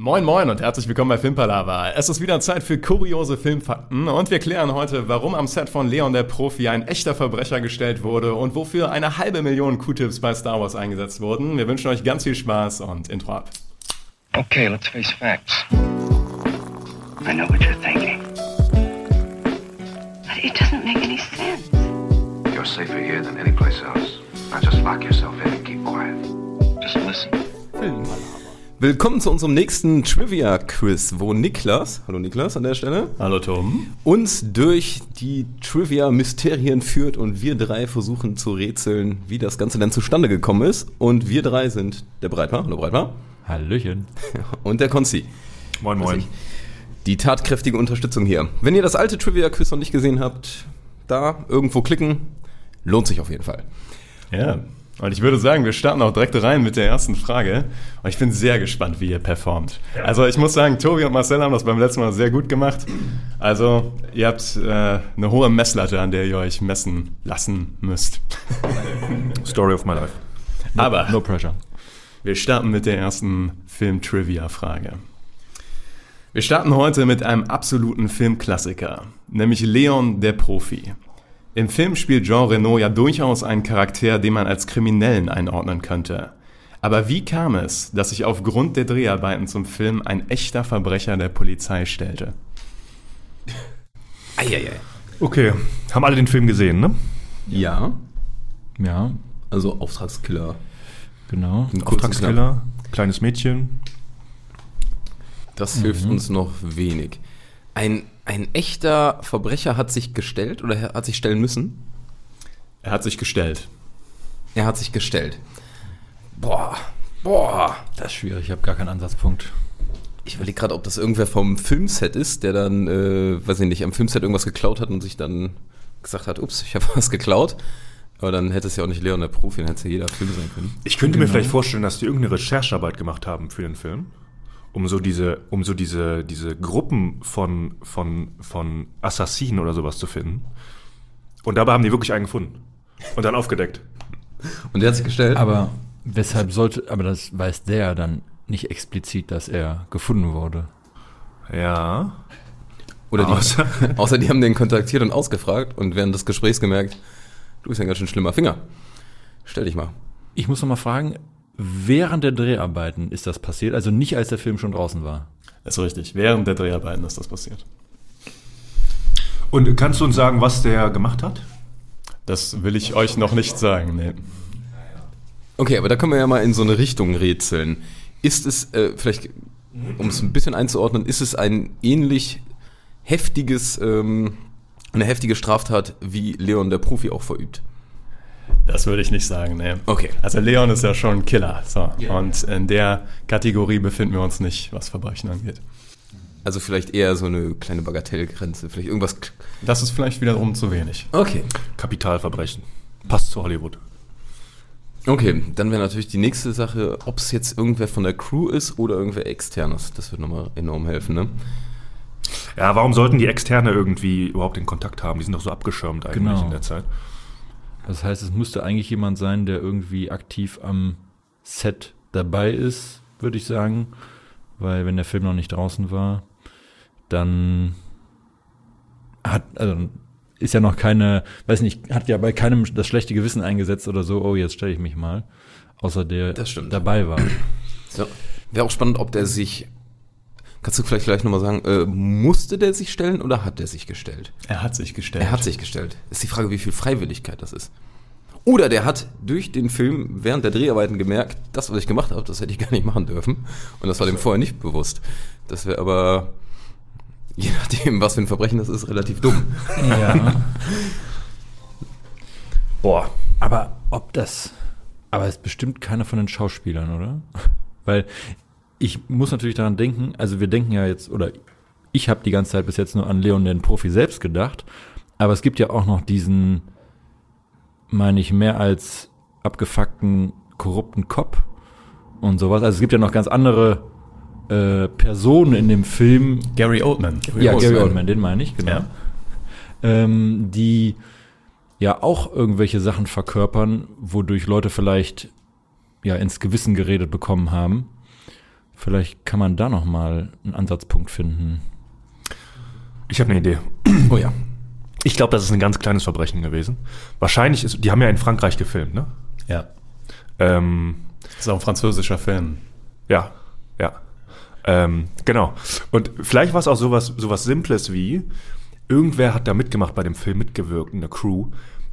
Moin Moin und herzlich willkommen bei Filmpalava. Es ist wieder Zeit für kuriose Filmfakten und wir klären heute, warum am Set von Leon der Profi ein echter Verbrecher gestellt wurde und wofür eine halbe Million Q-Tips bei Star Wars eingesetzt wurden. Wir wünschen euch ganz viel Spaß und Intro ab. Okay, let's face facts. I know what you're thinking. But it doesn't make any sense. You're safer here than any place else. Now just lock yourself in and keep quiet. Just listen. Willkommen zu unserem nächsten Trivia-Quiz, wo Niklas, hallo Niklas an der Stelle, Hallo Tom. uns durch die Trivia-Mysterien führt und wir drei versuchen zu rätseln, wie das Ganze denn zustande gekommen ist. Und wir drei sind der Breitmar, hallo Breitmar, Hallöchen. und der Konzi. Moin, moin. Die tatkräftige Unterstützung hier. Wenn ihr das alte Trivia-Quiz noch nicht gesehen habt, da irgendwo klicken, lohnt sich auf jeden Fall. Ja, und ich würde sagen, wir starten auch direkt rein mit der ersten Frage. Und ich bin sehr gespannt, wie ihr performt. Also ich muss sagen, Tobi und Marcel haben das beim letzten Mal sehr gut gemacht. Also ihr habt äh, eine hohe Messlatte, an der ihr euch messen lassen müsst. Story of my life. No, Aber No pressure. wir starten mit der ersten Film-Trivia-Frage. Wir starten heute mit einem absoluten Filmklassiker, nämlich Leon der Profi. Im Film spielt Jean Reno ja durchaus einen Charakter, den man als Kriminellen einordnen könnte. Aber wie kam es, dass sich aufgrund der Dreharbeiten zum Film ein echter Verbrecher der Polizei stellte? Eieiei. Okay, haben alle den Film gesehen, ne? Ja, Ja, also Auftragskiller. genau. Ein Auftragskiller, kleines Mädchen. Das hilft uns noch wenig. Ein, ein echter Verbrecher hat sich gestellt oder hat sich stellen müssen? Er hat sich gestellt. Er hat sich gestellt. Boah, boah. Das ist schwierig, ich habe gar keinen Ansatzpunkt. Ich überlege gerade, ob das irgendwer vom Filmset ist, der dann, äh, weiß ich nicht, am Filmset irgendwas geklaut hat und sich dann gesagt hat, ups, ich habe was geklaut. Aber dann hätte es ja auch nicht Leon der Profi, dann hätte es ja jeder Film sein können. Ich könnte mir vielleicht vorstellen, dass die irgendeine Recherchearbeit gemacht haben für den Film, um so diese, um so diese, diese Gruppen von, von, von Assassinen oder sowas zu finden. Und dabei haben die wirklich einen gefunden. Und dann aufgedeckt. Und der hat sich gestellt. Aber weshalb sollte, aber das weiß der dann nicht explizit, dass er gefunden wurde. Ja. Oder die, Außer- außer die haben den kontaktiert und ausgefragt und während des Gesprächs gemerkt, du bist ein ganz schön schlimmer Finger. Stell dich mal. Ich muss noch mal fragen, während der Dreharbeiten ist das passiert, also nicht als der Film schon draußen war. Das ist richtig. Während der Dreharbeiten ist das passiert. Und kannst du uns sagen, was der gemacht hat? Das will ich euch noch nicht sagen. Nee. Okay, aber da können wir ja mal in so eine Richtung rätseln. Ist es, äh, vielleicht, um es ein bisschen einzuordnen, ist es ein ähnlich heftiges, ähm, eine heftige Straftat, wie Leon der Profi auch verübt? Das würde ich nicht sagen, nee. Okay. Also Leon ist ja schon ein Killer. So. Und in der Kategorie befinden wir uns nicht, was Verbrechen angeht. Also vielleicht eher so eine kleine Bagatellgrenze, vielleicht irgendwas. Das ist vielleicht wiederum zu wenig. Okay. Kapitalverbrechen. Passt zu Hollywood. Okay, dann wäre natürlich die nächste Sache, ob es jetzt irgendwer von der Crew ist oder irgendwer externes. Das wird nochmal enorm helfen, ne? Ja, warum sollten die Externe irgendwie überhaupt den Kontakt haben? Die sind doch so abgeschirmt eigentlich Genau. in der Zeit. Das heißt, es müsste eigentlich jemand sein, der irgendwie aktiv am Set dabei ist, würde ich sagen. Weil wenn der Film noch nicht draußen war, dann hat, also ist ja noch keine, weiß nicht, hat ja bei keinem das schlechte Gewissen eingesetzt oder so, oh, jetzt stelle ich mich mal. Außer der dabei war. So. Wäre auch spannend, ob der sich. Kannst du vielleicht gleich nochmal sagen, äh, musste der sich stellen oder hat der sich gestellt? Er hat sich gestellt. Er hat sich gestellt. Ist die Frage, wie viel Freiwilligkeit das ist. Oder der hat durch den Film während der Dreharbeiten gemerkt, das, was ich gemacht habe, das hätte ich gar nicht machen dürfen. Und das war dem vorher nicht bewusst. Das wäre aber, je nachdem, was für ein Verbrechen das ist, relativ dumm. Ja. Boah. Aber ob das. Aber es ist bestimmt keiner von den Schauspielern, oder? Weil ich muss natürlich daran denken, also wir denken ja jetzt, oder ich habe die ganze Zeit bis jetzt nur an Leon den Profi selbst gedacht, aber es gibt ja auch noch diesen, meine ich, mehr als abgefuckten, korrupten Cop und sowas. Also es gibt ja noch ganz andere äh, Personen in dem Film, Gary Oldman. ja, Gary Oldman. Oldman, den meine ich, genau. Ja. Ähm, die ja auch irgendwelche Sachen verkörpern, wodurch Leute vielleicht ja ins Gewissen geredet bekommen haben. Vielleicht kann man da noch mal einen Ansatzpunkt finden. Ich habe eine Idee. Oh ja. Ich glaube, das ist ein ganz kleines Verbrechen gewesen. Wahrscheinlich ist, die haben ja in Frankreich gefilmt, ne? Ja. Ähm, Das ist auch ein französischer Film. ja, ja. Ähm, genau. Und vielleicht war es auch sowas, sowas Simples wie, irgendwer hat da mitgemacht bei dem Film, mitgewirkt, eine Crew,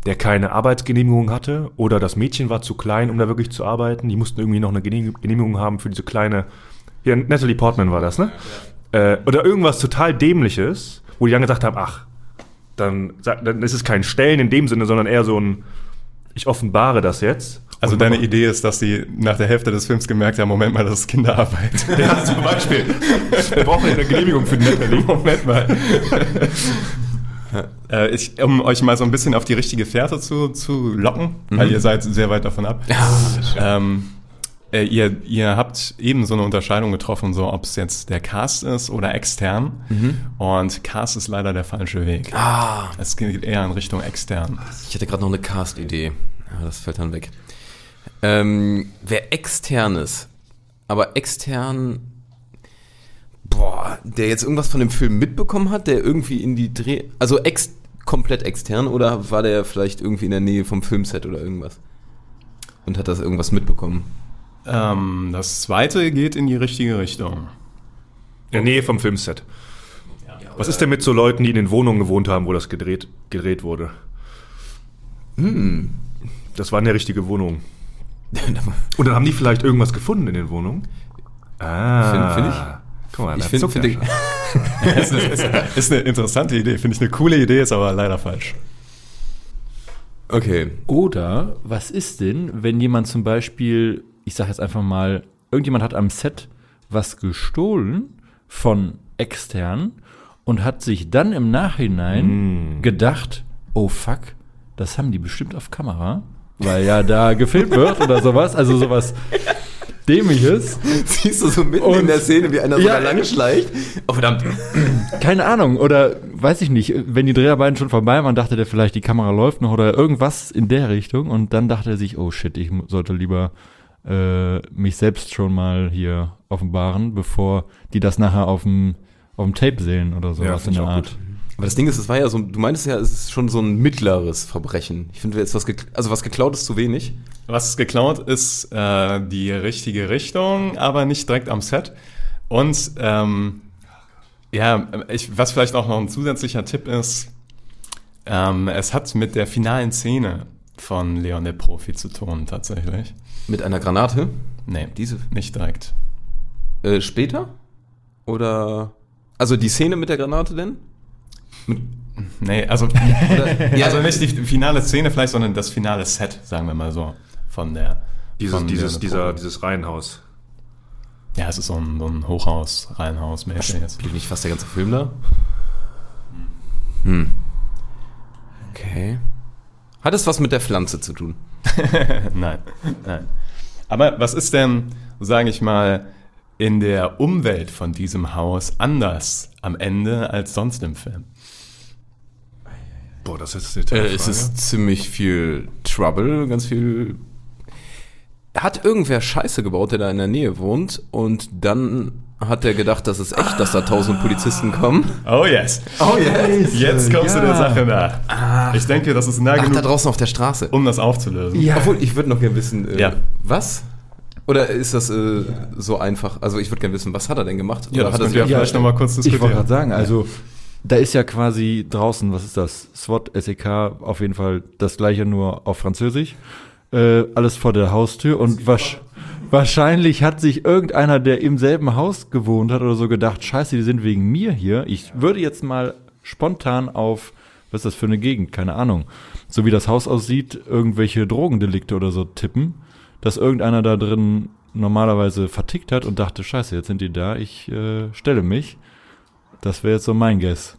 der keine Arbeitsgenehmigung hatte oder das Mädchen war zu klein, um da wirklich zu arbeiten. Die mussten irgendwie noch eine Genehm- Genehmigung haben für diese kleine, hier, Natalie Portman war das, ne? Äh, oder irgendwas total Dämliches, wo die dann gesagt haben, ach, dann, dann ist es kein Stellen in dem Sinne, sondern eher so ein, ich offenbare das jetzt. Also deine Idee ist, dass die nach der Hälfte des Films gemerkt haben, Moment mal, das ist Kinderarbeit. Ja, zum Beispiel. Wir brauchen eine Genehmigung für Natalie. Moment mal. äh, ich, um euch mal so ein bisschen auf die richtige Fährte zu, zu locken, weil ihr seid sehr weit davon ab. ähm, äh, ihr, ihr habt eben so eine Unterscheidung getroffen, so ob es jetzt der Cast ist oder extern. Und Cast ist leider der falsche Weg. Ah, Es geht eher in Richtung extern. ich hatte gerade noch eine Cast-Idee. Ja, das fällt dann weg. Ähm, wer extern ist, aber extern, boah, der jetzt irgendwas von dem Film mitbekommen hat, der irgendwie in die Dreh, also ex, komplett extern oder war der vielleicht irgendwie in der Nähe vom Filmset oder irgendwas? Und hat das irgendwas mitbekommen? Ähm, das zweite geht in die richtige Richtung. In der Nähe vom Filmset. Was ist denn mit so Leuten, die in den Wohnungen gewohnt haben, wo das gedreht, gedreht wurde? Das war eine richtige Wohnung. Und dann haben die vielleicht irgendwas gefunden in den Wohnungen? Ah. Find- find ich- Guck mal, ich finde, find, ist, eine, ist, ist eine interessante Idee, finde ich eine coole Idee, ist aber leider falsch. okay. Oder was ist denn, wenn jemand zum Beispiel, ich sage jetzt einfach mal, irgendjemand hat am Set was gestohlen von extern und hat sich dann im Nachhinein gedacht, oh fuck, das haben die bestimmt auf Kamera, weil ja da gefilmt wird oder sowas, also sowas dämliches. Siehst du so mitten Und- in der Szene, wie einer so Ja. da lang schleicht? Oh, verdammt. Keine Ahnung, oder weiß ich nicht, wenn die Dreharbeiten schon vorbei waren, dachte der vielleicht, die Kamera läuft noch oder irgendwas in der Richtung und dann dachte er sich, oh shit, ich sollte lieber äh, mich selbst schon mal hier offenbaren, bevor die das nachher auf dem, auf dem Tape sehen oder sowas find in der Art. gut. Aber das Ding ist, es war ja so, du meintest ja, es ist schon so ein mittleres Verbrechen. Ich finde jetzt was, also was geklaut ist zu wenig. Was geklaut ist, äh, die richtige Richtung, aber nicht direkt am Set. Und ähm, ja, ich, was vielleicht auch noch ein zusätzlicher Tipp ist, ähm, es hat mit der finalen Szene von Leon der Profi zu tun, tatsächlich. Mit einer Granate. Nee, Diese nicht direkt. äh, später? Oder. Also die Szene mit der Granate denn? Nee, also, Oder, also nicht die finale Szene vielleicht, sondern das finale Set, sagen wir mal so, von der... Dieses, von dieses, dieser, dieses Reihenhaus. Ja, es ist so ein, so ein Hochhaus, Reihenhaus mäßiges. Spielt nicht fast der ganze Film da? Hm. Okay. Hat es was mit der Pflanze zu tun? nein, nein. Aber was ist denn, sage ich mal, in der Umwelt von diesem Haus anders am Ende als sonst im Film? Boah, das ist eine Äh, es ist ziemlich viel Trouble, ganz viel. Hat irgendwer Scheiße gebaut, der da in der Nähe wohnt und dann hat er gedacht, das ist echt, dass da tausend Polizisten kommen. Oh yes. Oh yes. Jetzt kommst du ja. der Sache nach. Ich denke, das ist nah Ach, da genug, draußen auf der Straße. um das aufzulösen. Ja. Obwohl, ich würde noch gerne wissen, äh, Ja. was? Oder ist das äh, so einfach? Also ich würde gerne wissen, was hat er denn gemacht? Ja, Oder das hat er sich ihr vielleicht noch mal kurz Ich wollte diskutieren. gerade sagen, also da ist ja quasi draußen, was ist das? SWAT, SEK, auf jeden Fall das gleiche, nur auf Französisch. Äh, alles vor der Haustür und wasch, wahrscheinlich hat sich irgendeiner, der im selben Haus gewohnt hat oder so gedacht, scheiße, die sind wegen mir hier. Ich würde jetzt mal spontan auf, was ist das für eine Gegend, keine Ahnung, so wie das Haus aussieht, irgendwelche Drogendelikte oder so tippen, dass irgendeiner da drin normalerweise vertickt hat und dachte, scheiße, jetzt sind die da, ich äh, stelle mich. Das wäre jetzt so mein Guess.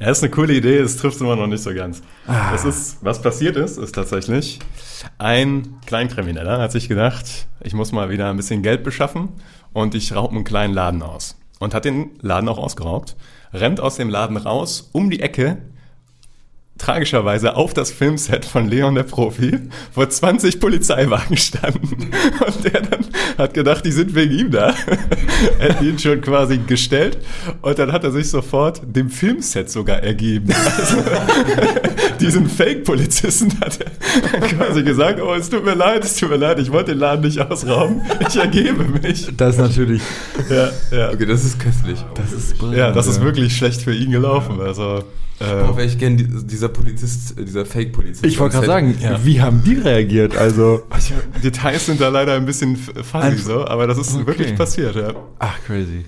Ja, ist eine coole Idee, es trifft immer noch nicht so ganz. Das ist, was passiert ist, ist tatsächlich, ein Kleinkrimineller hat sich gedacht, ich muss mal wieder ein bisschen Geld beschaffen und ich raube einen kleinen Laden aus. Und hat den Laden auch ausgeraubt, rennt aus dem Laden raus, um die Ecke, tragischerweise auf das Filmset von Leon der Profi, wo 20 Polizeiwagen standen. Und der dann hat gedacht, die sind wegen ihm da. er hat ihn schon quasi gestellt. Und dann hat er sich sofort dem Filmset sogar ergeben. Also, diesen Fake-Polizisten hat er quasi gesagt, oh, es tut mir leid, es tut mir leid, ich wollte den Laden nicht ausrauben. Ich ergebe mich. Das ist natürlich. Ja, ja. Okay, das ist köstlich. Das ist Ja, das ist wirklich schlecht für ihn gelaufen. Also, Äh, wäre ich gern die, dieser Polizist, äh, dieser Fake-Polizist. Ich wollte gerade sagen, Set. wie haben die reagiert? Also. Tja, Details sind da leider ein bisschen fuzzy Also, so, aber das ist okay. wirklich passiert, ja. Ach, crazy.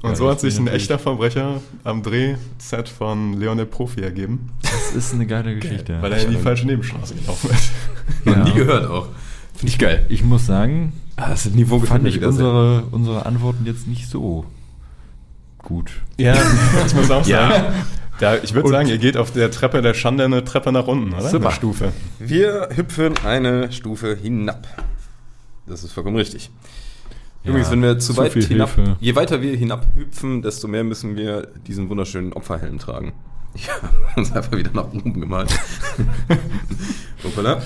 Und Ja, so hat das sich ein natürlich- echter Verbrecher am Drehset von Leon der Profi ergeben, Das ist eine geile Geschichte. weil er in die falsche Nebenstraße gelaufen ist. Noch Ja. nie gehört auch. Finde ich geil. Ich muss sagen, Ah, das Niveau fand ich unsere, unsere Antworten jetzt nicht so gut. Ja, ich muss auch Ja. Da, ich würde sagen, ihr geht auf der Treppe der Schande eine Treppe nach unten, oder? Super. Eine Stufe. Wir hüpfen eine Stufe hinab. Das ist vollkommen richtig. Übrigens, wenn wir zu, zu weit hinab, Hilfe. je weiter wir hinabhüpfen, desto mehr müssen wir diesen wunderschönen Opferhelm tragen. Ich habe uns einfach wieder nach oben gemalt. Hoppala.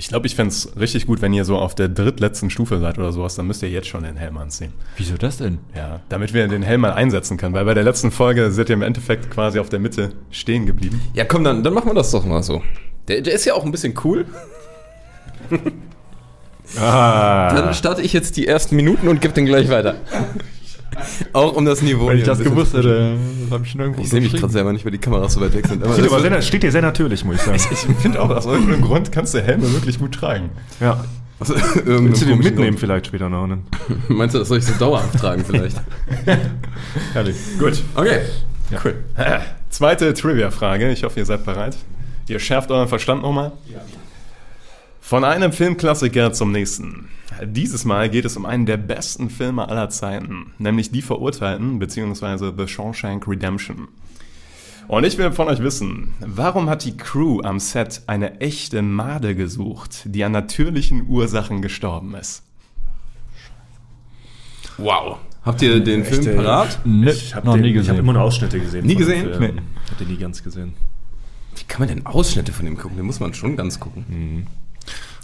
Ich glaube, ich fände es richtig gut, wenn ihr so auf der drittletzten Stufe seid oder sowas, dann müsst ihr jetzt schon den Helm anziehen. Wieso das denn? Ja, damit wir den Helm mal einsetzen können, weil bei der letzten Folge seid ihr im Endeffekt quasi auf der Mitte stehen geblieben. Ja, komm, dann, dann machen wir das doch mal so. Der, der ist ja auch ein bisschen cool. Ah. Dann starte ich jetzt die ersten Minuten und gebe den gleich weiter. Auch um das Niveau. Wenn ich das gewusst hätte, das habe ich schon irgendwo Ich sehe mich gerade selber nicht, weil die Kameras so weit weg sind. Aber Sieht das aber sehr, steht dir sehr natürlich, muss ich sagen. Ich finde auch, aus irgendeinem Grund kannst du Helme wirklich gut tragen. ja. irgendeinem Willst du den mitnehmen Grund. vielleicht später noch? Ne? Meinst du, das soll ich so dauerhaft tragen vielleicht? Herrlich. Gut. Okay. Cool. Zweite Trivia-Frage. Ich hoffe, ihr seid bereit. Ihr schärft euren Verstand nochmal. Von einem Filmklassiker zum nächsten. Dieses Mal geht es um einen der besten Filme aller Zeiten, nämlich Die Verurteilten bzw. The Shawshank Redemption. Und ich will von euch wissen, warum hat die Crew am Set eine echte Made gesucht, die an natürlichen Ursachen gestorben ist? Wow. Habt ihr den Film Echte- parat? Ne, Ich habe noch nie Ich gesehen. habe immer nur Ausschnitte gesehen. Nie von dem gesehen? Film. Nee. Ich den nie ganz gesehen. Wie kann man denn Ausschnitte von dem gucken? Den muss man schon ganz gucken.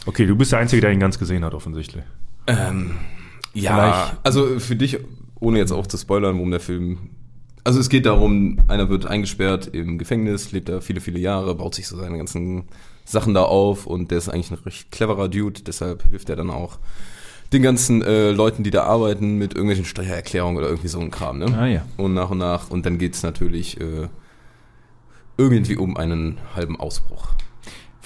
Okay, du bist der Einzige, der ihn ganz gesehen hat, offensichtlich. Ähm, ja, Vielleicht- also für dich, ohne jetzt auch zu spoilern, worum der Film. Also es geht darum, einer wird eingesperrt im Gefängnis, lebt da viele, viele Jahre, baut sich so seine ganzen Sachen da auf und der ist eigentlich ein recht cleverer Dude, deshalb hilft er dann auch den ganzen äh, Leuten, die da arbeiten, mit irgendwelchen Steuererklärungen oder irgendwie so ein Kram, ne? Ah ja. Und nach und nach, und dann geht's natürlich äh, irgendwie um einen halben Ausbruch.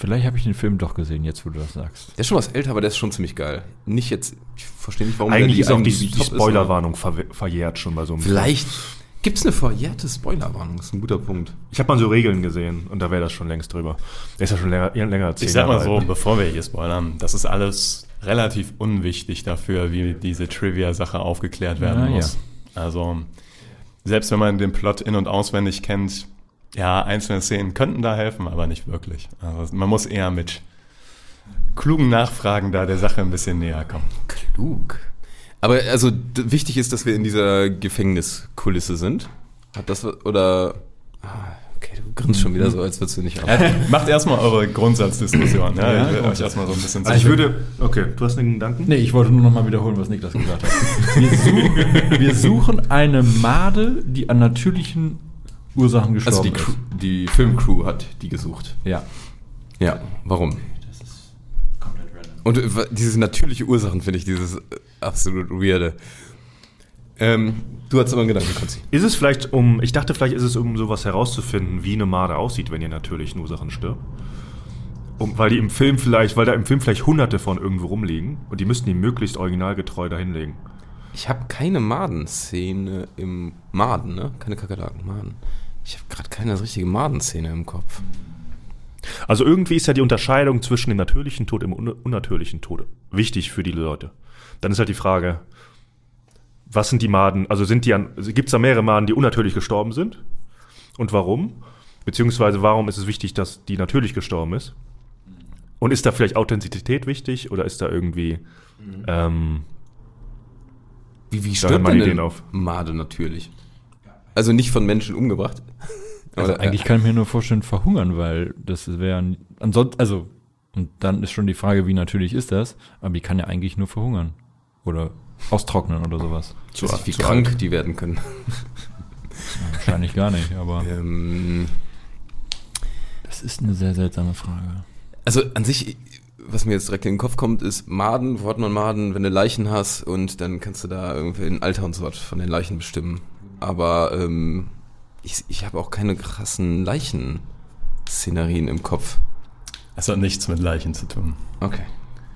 Vielleicht habe ich den Film doch gesehen, jetzt wo du das sagst. Der ist schon was älter, aber der ist schon ziemlich geil. Nicht jetzt, ich verstehe nicht, warum Eigentlich der ist auch die, die Spoilerwarnung ver verjährt schon bei so einem Vielleicht gibt es eine verjährte Spoilerwarnung, das ist ein guter Punkt. Ich habe mal so Regeln gesehen und da wäre das schon längst drüber. Der ist ja schon länger, länger als zehn Ich sag mal so, alt. bevor wir hier spoilern, das ist alles relativ unwichtig dafür, wie diese Trivia-Sache aufgeklärt werden Ah, ja. muss. Also, selbst wenn man den Plot in- und auswendig kennt, ja, einzelne Szenen könnten da helfen, aber nicht wirklich. Also, man muss eher mit klugen Nachfragen da der Sache ein bisschen näher kommen. Klug. Aber also wichtig ist, dass wir in dieser Gefängniskulisse sind. Hat das oder ah, okay, du grinst schon wieder so, als würdest du nicht Ja, macht erstmal eure Grundsatzdiskussion. Ja, Ja, ich will euch erstmal so ein bisschen Also ich würde. Okay, du hast einen Gedanken? Nee, ich wollte nur noch mal wiederholen, was Niklas gesagt hat. Wir suchen, wir suchen eine Made, die an natürlichen Ursachen gestorben Also die, Crew, ist. die Filmcrew hat die gesucht. Ja. Ja, warum? Und äh, diese natürliche Ursachen finde ich dieses äh, absolut weirde. Ähm, du hast aber einen Gedanken, Konzi. Ist es vielleicht um, ich dachte vielleicht ist es um sowas herauszufinden, wie eine Made aussieht, wenn ihr natürlichen Ursachen stirbt. Um, weil die im Film vielleicht, weil da im Film vielleicht hunderte von irgendwo rumliegen und die müssten die möglichst originalgetreu dahinlegen. Ich habe keine Madenszene im Maden, ne? Keine Kakerlaken, Maden. Ich habe gerade keine richtige Madenszene im Kopf. Also irgendwie ist ja die Unterscheidung zwischen dem natürlichen Tod und dem un unnatürlichen Tod wichtig für die Leute. Dann ist halt die Frage, was sind die Maden, also sind die an, gibt es da mehrere Maden, die unnatürlich gestorben sind? Und warum? Beziehungsweise warum ist es wichtig, dass die natürlich gestorben ist? Und ist da vielleicht Authentizität wichtig oder ist da irgendwie ähm, Wie, wie stirbt denn Ideen auf. Made natürlich? Also nicht von Menschen umgebracht. Also Oder, eigentlich kann ich mir nur vorstellen, verhungern, weil das wäre ansonsten, also, und dann ist schon die Frage, wie natürlich ist das, aber die kann ja eigentlich nur verhungern. Oder austrocknen oder sowas. nicht, wie zu krank die werden können. Wahrscheinlich gar nicht, aber Ähm, das ist eine sehr seltsame Frage. Also an sich, was mir jetzt direkt in den Kopf kommt, ist Maden, wo hat man Maden, wenn du Leichen hast und dann kannst du da irgendwie ein Alter und so was von den Leichen bestimmen. Aber ähm, ich, ich habe auch keine krassen Leichen-Szenarien im Kopf. Es hat nichts mit Leichen zu tun. Okay.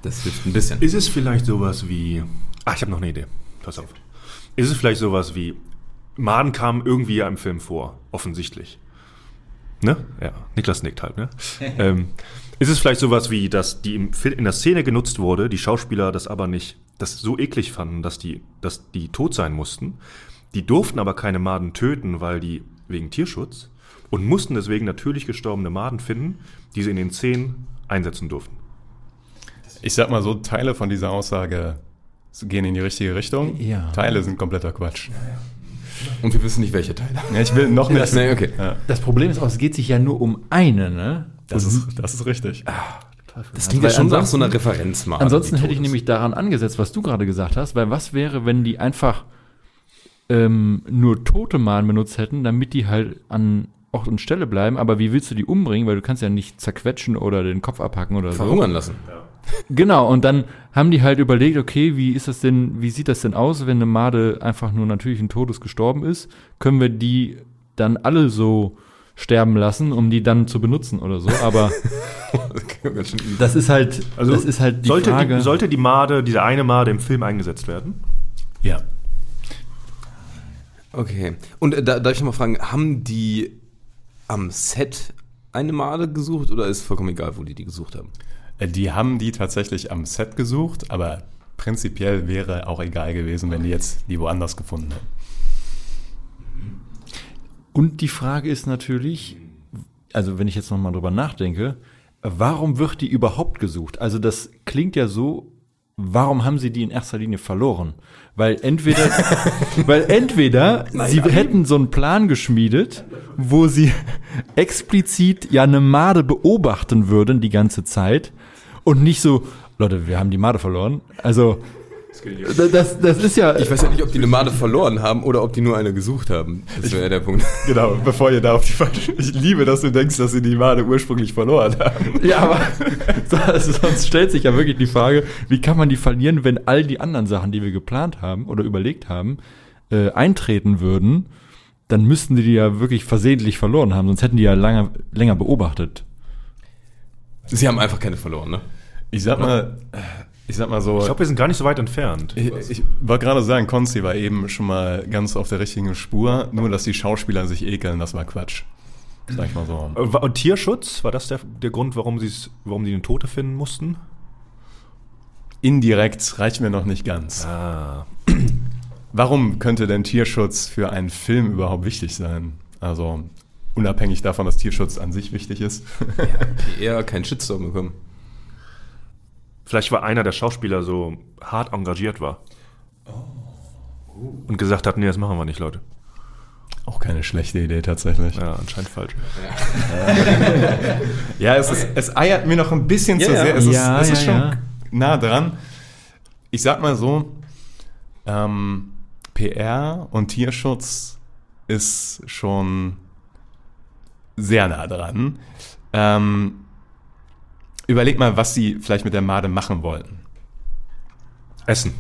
Das hilft ein bisschen. Ist es vielleicht sowas wie. Ah, ich habe noch eine Idee. Pass auf. Ist es vielleicht sowas wie. Maden kamen irgendwie ja im Film vor, offensichtlich. Ne? Ja, Niklas nickt halt, ne? ähm, ist es vielleicht sowas wie, dass die in der Szene genutzt wurde, die Schauspieler das aber nicht, das so eklig fanden, dass die, dass die tot sein mussten. Die durften aber keine Maden töten, weil die wegen Tierschutz und mussten deswegen natürlich gestorbene Maden finden, die sie in den Szenen einsetzen durften. Ich sag mal so, Teile von dieser Aussage gehen in die richtige Richtung. Ja. Teile sind kompletter Quatsch. Und wir wissen nicht, welche Teile. Ja, ich will noch nicht. Nee, okay. Ja, Das Problem ist auch, es geht sich ja nur um eine, ne? das, ist, das ist richtig. Das klingt ja schon nach ansonsten- so einer Referenz mal. Ansonsten hätte ich nämlich daran angesetzt, was du gerade gesagt hast, weil was wäre, wenn die einfach ähm, nur tote Mahn benutzt hätten, damit die halt an Ort und Stelle bleiben, aber wie willst du die umbringen, weil du kannst ja nicht zerquetschen oder den Kopf abhacken oder so. verhungern lassen. Genau, und dann haben die halt überlegt, okay, wie ist das denn, wie sieht das denn aus, wenn eine Made einfach nur natürlichen Todes gestorben ist? Können wir die dann alle so sterben lassen, um die dann zu benutzen oder so? Aber das ist halt, Also das ist halt die sollte, Frage. Die, sollte die Made, diese eine Made im Film eingesetzt werden? Ja. Okay. Und äh, da darf ich noch mal fragen, haben die am Set eine Made gesucht oder ist vollkommen egal, wo die die gesucht haben? Äh, Die haben die tatsächlich am Set gesucht, aber prinzipiell wäre auch egal gewesen, wenn die jetzt die woanders gefunden hätten. Und die Frage ist natürlich, also wenn ich jetzt nochmal drüber nachdenke, warum wird die überhaupt gesucht? Also das klingt ja so, warum haben sie die in erster Linie verloren? Weil entweder, weil entweder sie hätten so einen Plan geschmiedet, wo sie explizit ja eine Made beobachten würden die ganze Zeit und nicht so, Leute, wir haben die Made verloren. Also das, das ist ja, Ich weiß ja nicht, ob die eine Made verloren haben oder ob die nur eine gesucht haben. Das wäre ja der Punkt. Genau, bevor ihr da auf die falsche. Ich liebe, dass du denkst, dass sie die Made ursprünglich verloren haben. Ja, aber so- also sonst stellt sich ja wirklich die Frage, wie kann man die verlieren, wenn all die anderen Sachen, die wir geplant haben oder überlegt haben, äh, eintreten würden, dann müssten die die ja wirklich versehentlich verloren haben, sonst hätten die ja lange, länger beobachtet. Sie haben einfach keine verloren, ne? Ich sag mal, ich sag mal so. Ich glaube, wir sind gar nicht so weit entfernt. Ich, ich wollte gerade sagen, Konzi war eben schon mal ganz auf der richtigen Spur. Nur, dass die Schauspieler sich ekeln, das war Quatsch. Sag ich mal so. Äh, Und Tierschutz, war das der, der Grund, warum, warum sie eine Tote finden mussten? Indirekt reicht mir noch nicht ganz. Ah. Warum könnte denn Tierschutz für einen Film überhaupt wichtig sein? Also, unabhängig davon, dass Tierschutz an sich wichtig ist. PR keinen Shitstorm bekommen. Vielleicht war einer der Schauspieler so hart engagiert war. Und gesagt hat, nee, das machen wir nicht, Leute. Auch keine schlechte Idee tatsächlich. Ja, anscheinend falsch. Ja, es, ist, es eiert mir noch ein bisschen Ja, zu sehr. Es ist, Ja, es ist ja, schon ja. nah dran. Ich sag mal so, ähm, PR und Tierschutz ist schon sehr nah dran. Ähm, überleg mal, was sie vielleicht mit der Made machen wollten. Essen,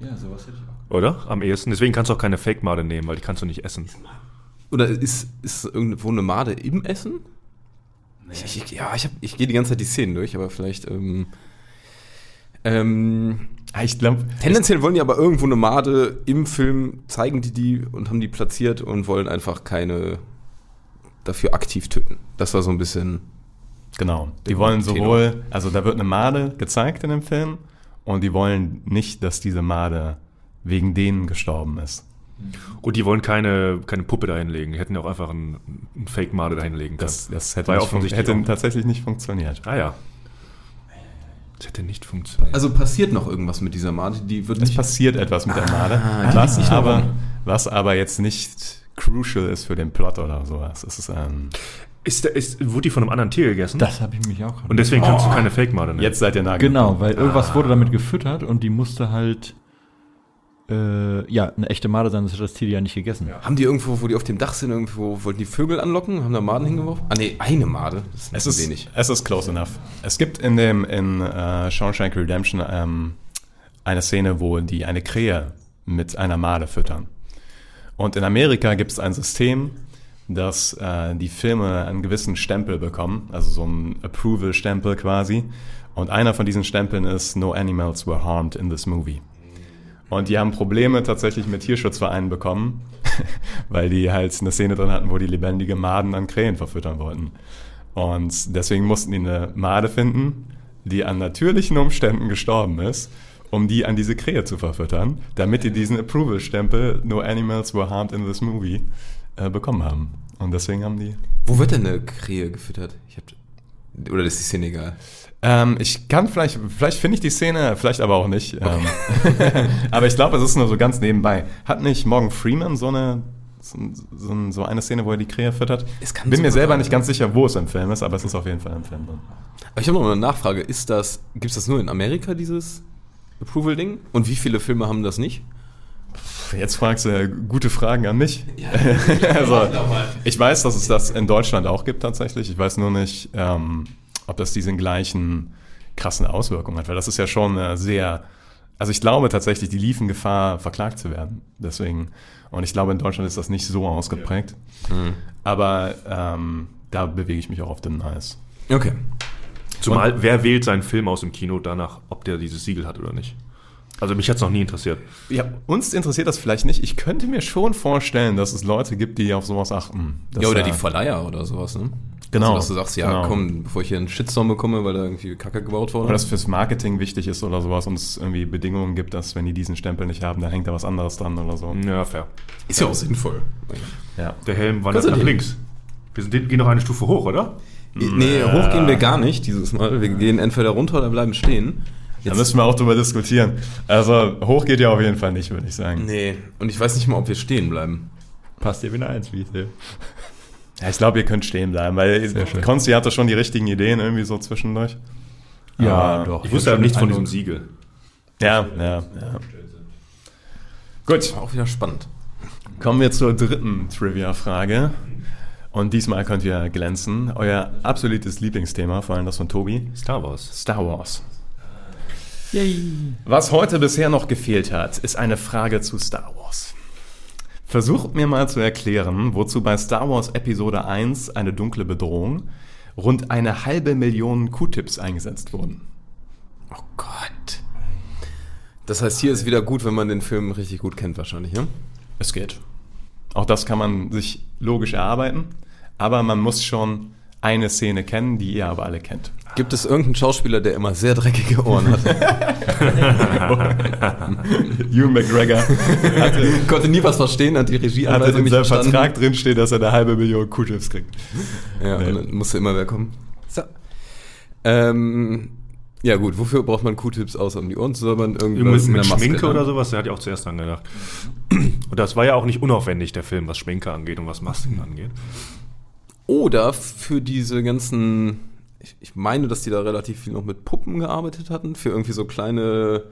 Ja, sowas hätte ich auch. oder? Am ehesten. Deswegen kannst du auch keine Fake-Made nehmen, weil die kannst du nicht essen. Oder ist, ist irgendwo eine Made im Essen? Ich, ich, ja, ich, hab, ich gehe die ganze Zeit die Szenen durch, aber vielleicht. Ähm, ähm, Ah, Ich glaube, tendenziell wollen die aber irgendwo eine Made im Film, zeigen die die und haben die platziert und wollen einfach keine dafür aktiv töten. Das war so ein bisschen. Genau. Die wollen Tenor. sowohl, also da wird eine Made gezeigt in dem Film und die wollen nicht, dass diese Made wegen denen gestorben ist. Und die wollen keine, keine Puppe da hinlegen. Die hätten ja auch einfach einen, einen Fake-Made da hinlegen können. Das, das hätte, nicht hätte auch. tatsächlich nicht funktioniert. ah ja. Das hätte nicht funktioniert. Also passiert noch irgendwas mit dieser Made, die wird Es nicht. passiert etwas mit der Made, Ah, was, aber, was aber jetzt nicht crucial ist für den Plot oder sowas. Es ist, ähm, Ist, der- ist, wurde die von einem anderen Tier gegessen? Das habe ich mich auch Und deswegen kannst du keine Fake-Made nehmen. jetzt seid ihr nah Genau, weil irgendwas wurde damit gefüttert und die musste halt äh, ja, eine echte Made sein, das hat das Tier ja nicht gegessen. Haben die irgendwo, wo die auf dem Dach sind, irgendwo wollten die Vögel anlocken? Haben da Maden hingeworfen? Ah nee, eine Made. Das ist Es zu ist, wenig. es ist close enough. Es gibt in dem in äh, Shawshank Redemption ähm, eine Szene, wo die eine Krähe mit einer Made füttern. Und in Amerika gibt es ein System, dass äh, die Filme einen gewissen Stempel bekommen, also so ein Approval-Stempel quasi. Und einer von diesen Stempeln ist No Animals were harmed in this movie. Und die haben Probleme tatsächlich mit Tierschutzvereinen bekommen, weil die halt eine Szene drin hatten, wo die lebendige Maden an Krähen verfüttern wollten. Und deswegen mussten die eine Made finden, die an natürlichen Umständen gestorben ist, um die an diese Krähe zu verfüttern, damit die diesen Approval-Stempel No Animals were harmed in this movie äh, bekommen haben. Und deswegen haben die Wo wird denn eine Krähe gefüttert? Ich hab, oder ist die Szene egal? Ähm, ich kann vielleicht, vielleicht finde ich die Szene, vielleicht aber auch nicht. Ähm, aber ich glaube, es ist nur so ganz nebenbei. Hat nicht Morgan Freeman so eine, so, so, eine Szene, wo er die Krähe füttert? Bin mir selber sein. nicht ganz sicher, wo es im Film ist, aber es ist auf jeden Fall im Film drin. Aber ich habe noch eine Nachfrage. Ist das, gibt es das nur in Amerika, dieses Approval-Ding? Und wie viele Filme haben das nicht? Jetzt fragst du gute Fragen an mich. also, ich weiß, dass es das in Deutschland auch gibt tatsächlich. Ich weiß nur nicht, ähm, ob das diesen gleichen krassen Auswirkungen hat, weil das ist ja schon äh, sehr. Also ich glaube tatsächlich, die liefen Gefahr, verklagt zu werden. Deswegen. Und ich glaube, in Deutschland ist das nicht so ausgeprägt. Aber ähm, da bewege ich mich auch auf dem Eis. Okay. Zumal, wer wählt seinen Film aus dem Kino danach, ob der dieses Siegel hat oder nicht? Also mich hat es noch nie interessiert. Ja, uns interessiert das vielleicht nicht. Ich könnte mir schon vorstellen, dass es Leute gibt, die auf sowas achten. Ja, oder die Verleiher oder sowas, ne? Genau. Also, dass du sagst, ja, Genau. komm, bevor ich hier einen Shitstorm bekomme, weil da irgendwie Kacke gebaut wurde. Oder dass fürs Marketing wichtig ist oder sowas und es irgendwie Bedingungen gibt, dass wenn die diesen Stempel nicht haben, dann hängt da was anderes dran oder so. Ja, fair. ist ja auch sinnvoll. Ja. Der Helm wandert nach links. Wir sind, gehen noch eine Stufe hoch, oder? Nee, hoch gehen wir gar nicht dieses Mal. Wir gehen entweder runter oder bleiben stehen. Da müssen wir auch drüber diskutieren. Also hoch geht ja auf jeden Fall nicht, würde ich sagen. Nee, und ich weiß nicht mal, ob wir stehen bleiben. Passt dir wieder eins, wie ich sehe. Ja, ich glaube, ihr könnt stehen bleiben, weil. Konsti hatte schon die richtigen Ideen irgendwie so zwischendurch. Ja, Ah, doch. Ich wusste aber nichts von diesem Siegel. Ja, ja, ja. Gut, auch wieder spannend. kommen wir zur dritten Trivia-Frage. Und diesmal könnt ihr glänzen. Euer absolutes Lieblingsthema, vor allem das von Tobi. Star Wars. Star Wars. Yay. Was heute bisher noch gefehlt hat, ist eine Frage zu Star Wars. Versucht mir mal zu erklären, wozu bei Star Wars Episode 1 eine dunkle Bedrohung rund eine halbe Million Q-Tips eingesetzt wurden. Oh Gott. Das heißt, hier ist wieder gut, wenn man den Film richtig gut kennt, wahrscheinlich, ja? Es geht. Auch das kann man sich logisch erarbeiten, aber man muss schon eine Szene kennen, die ihr aber alle kennt. Gibt es irgendeinen Schauspieler, der immer sehr dreckige Ohren hat? Ewan McGregor hatte, Konnte nie was verstehen, hat die hatte Regieanweisung in seinem. Vertrag drinstehen, dass er eine halbe Million Q-Tips kriegt. Ja, Nee. und dann musste immer wer kommen. So. Ähm, ja gut, wofür braucht man Q-Tips außer um die Ohren zu säubern? Irgendwas mit der Maske, Schminke ne? oder sowas, da hatte ich auch zuerst dran gedacht. Und das war ja auch nicht unaufwendig, der Film, was Schminke angeht und was Masken angeht. Oder für diese ganzen, ich, ich meine, dass die da relativ viel noch mit Puppen gearbeitet hatten, für irgendwie so kleine,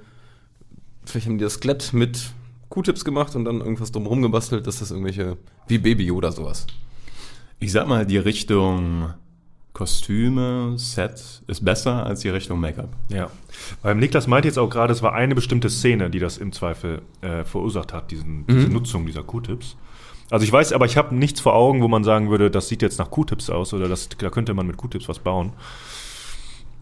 vielleicht haben die das Skelett mit Q-Tips gemacht und dann irgendwas drumherum gebastelt, dass das irgendwelche, wie Baby oder sowas. Ich sag mal, die Richtung Kostüme, Set ist besser als die Richtung Make-up. Ja. Weil Niklas meinte jetzt auch gerade, es war eine bestimmte Szene, die das im Zweifel äh, verursacht hat, diesen, diese Nutzung dieser Q-Tips. Also ich weiß, aber ich habe nichts vor Augen, wo man sagen würde, das sieht jetzt nach Q-Tips aus oder das, da könnte man mit Q-Tips was bauen.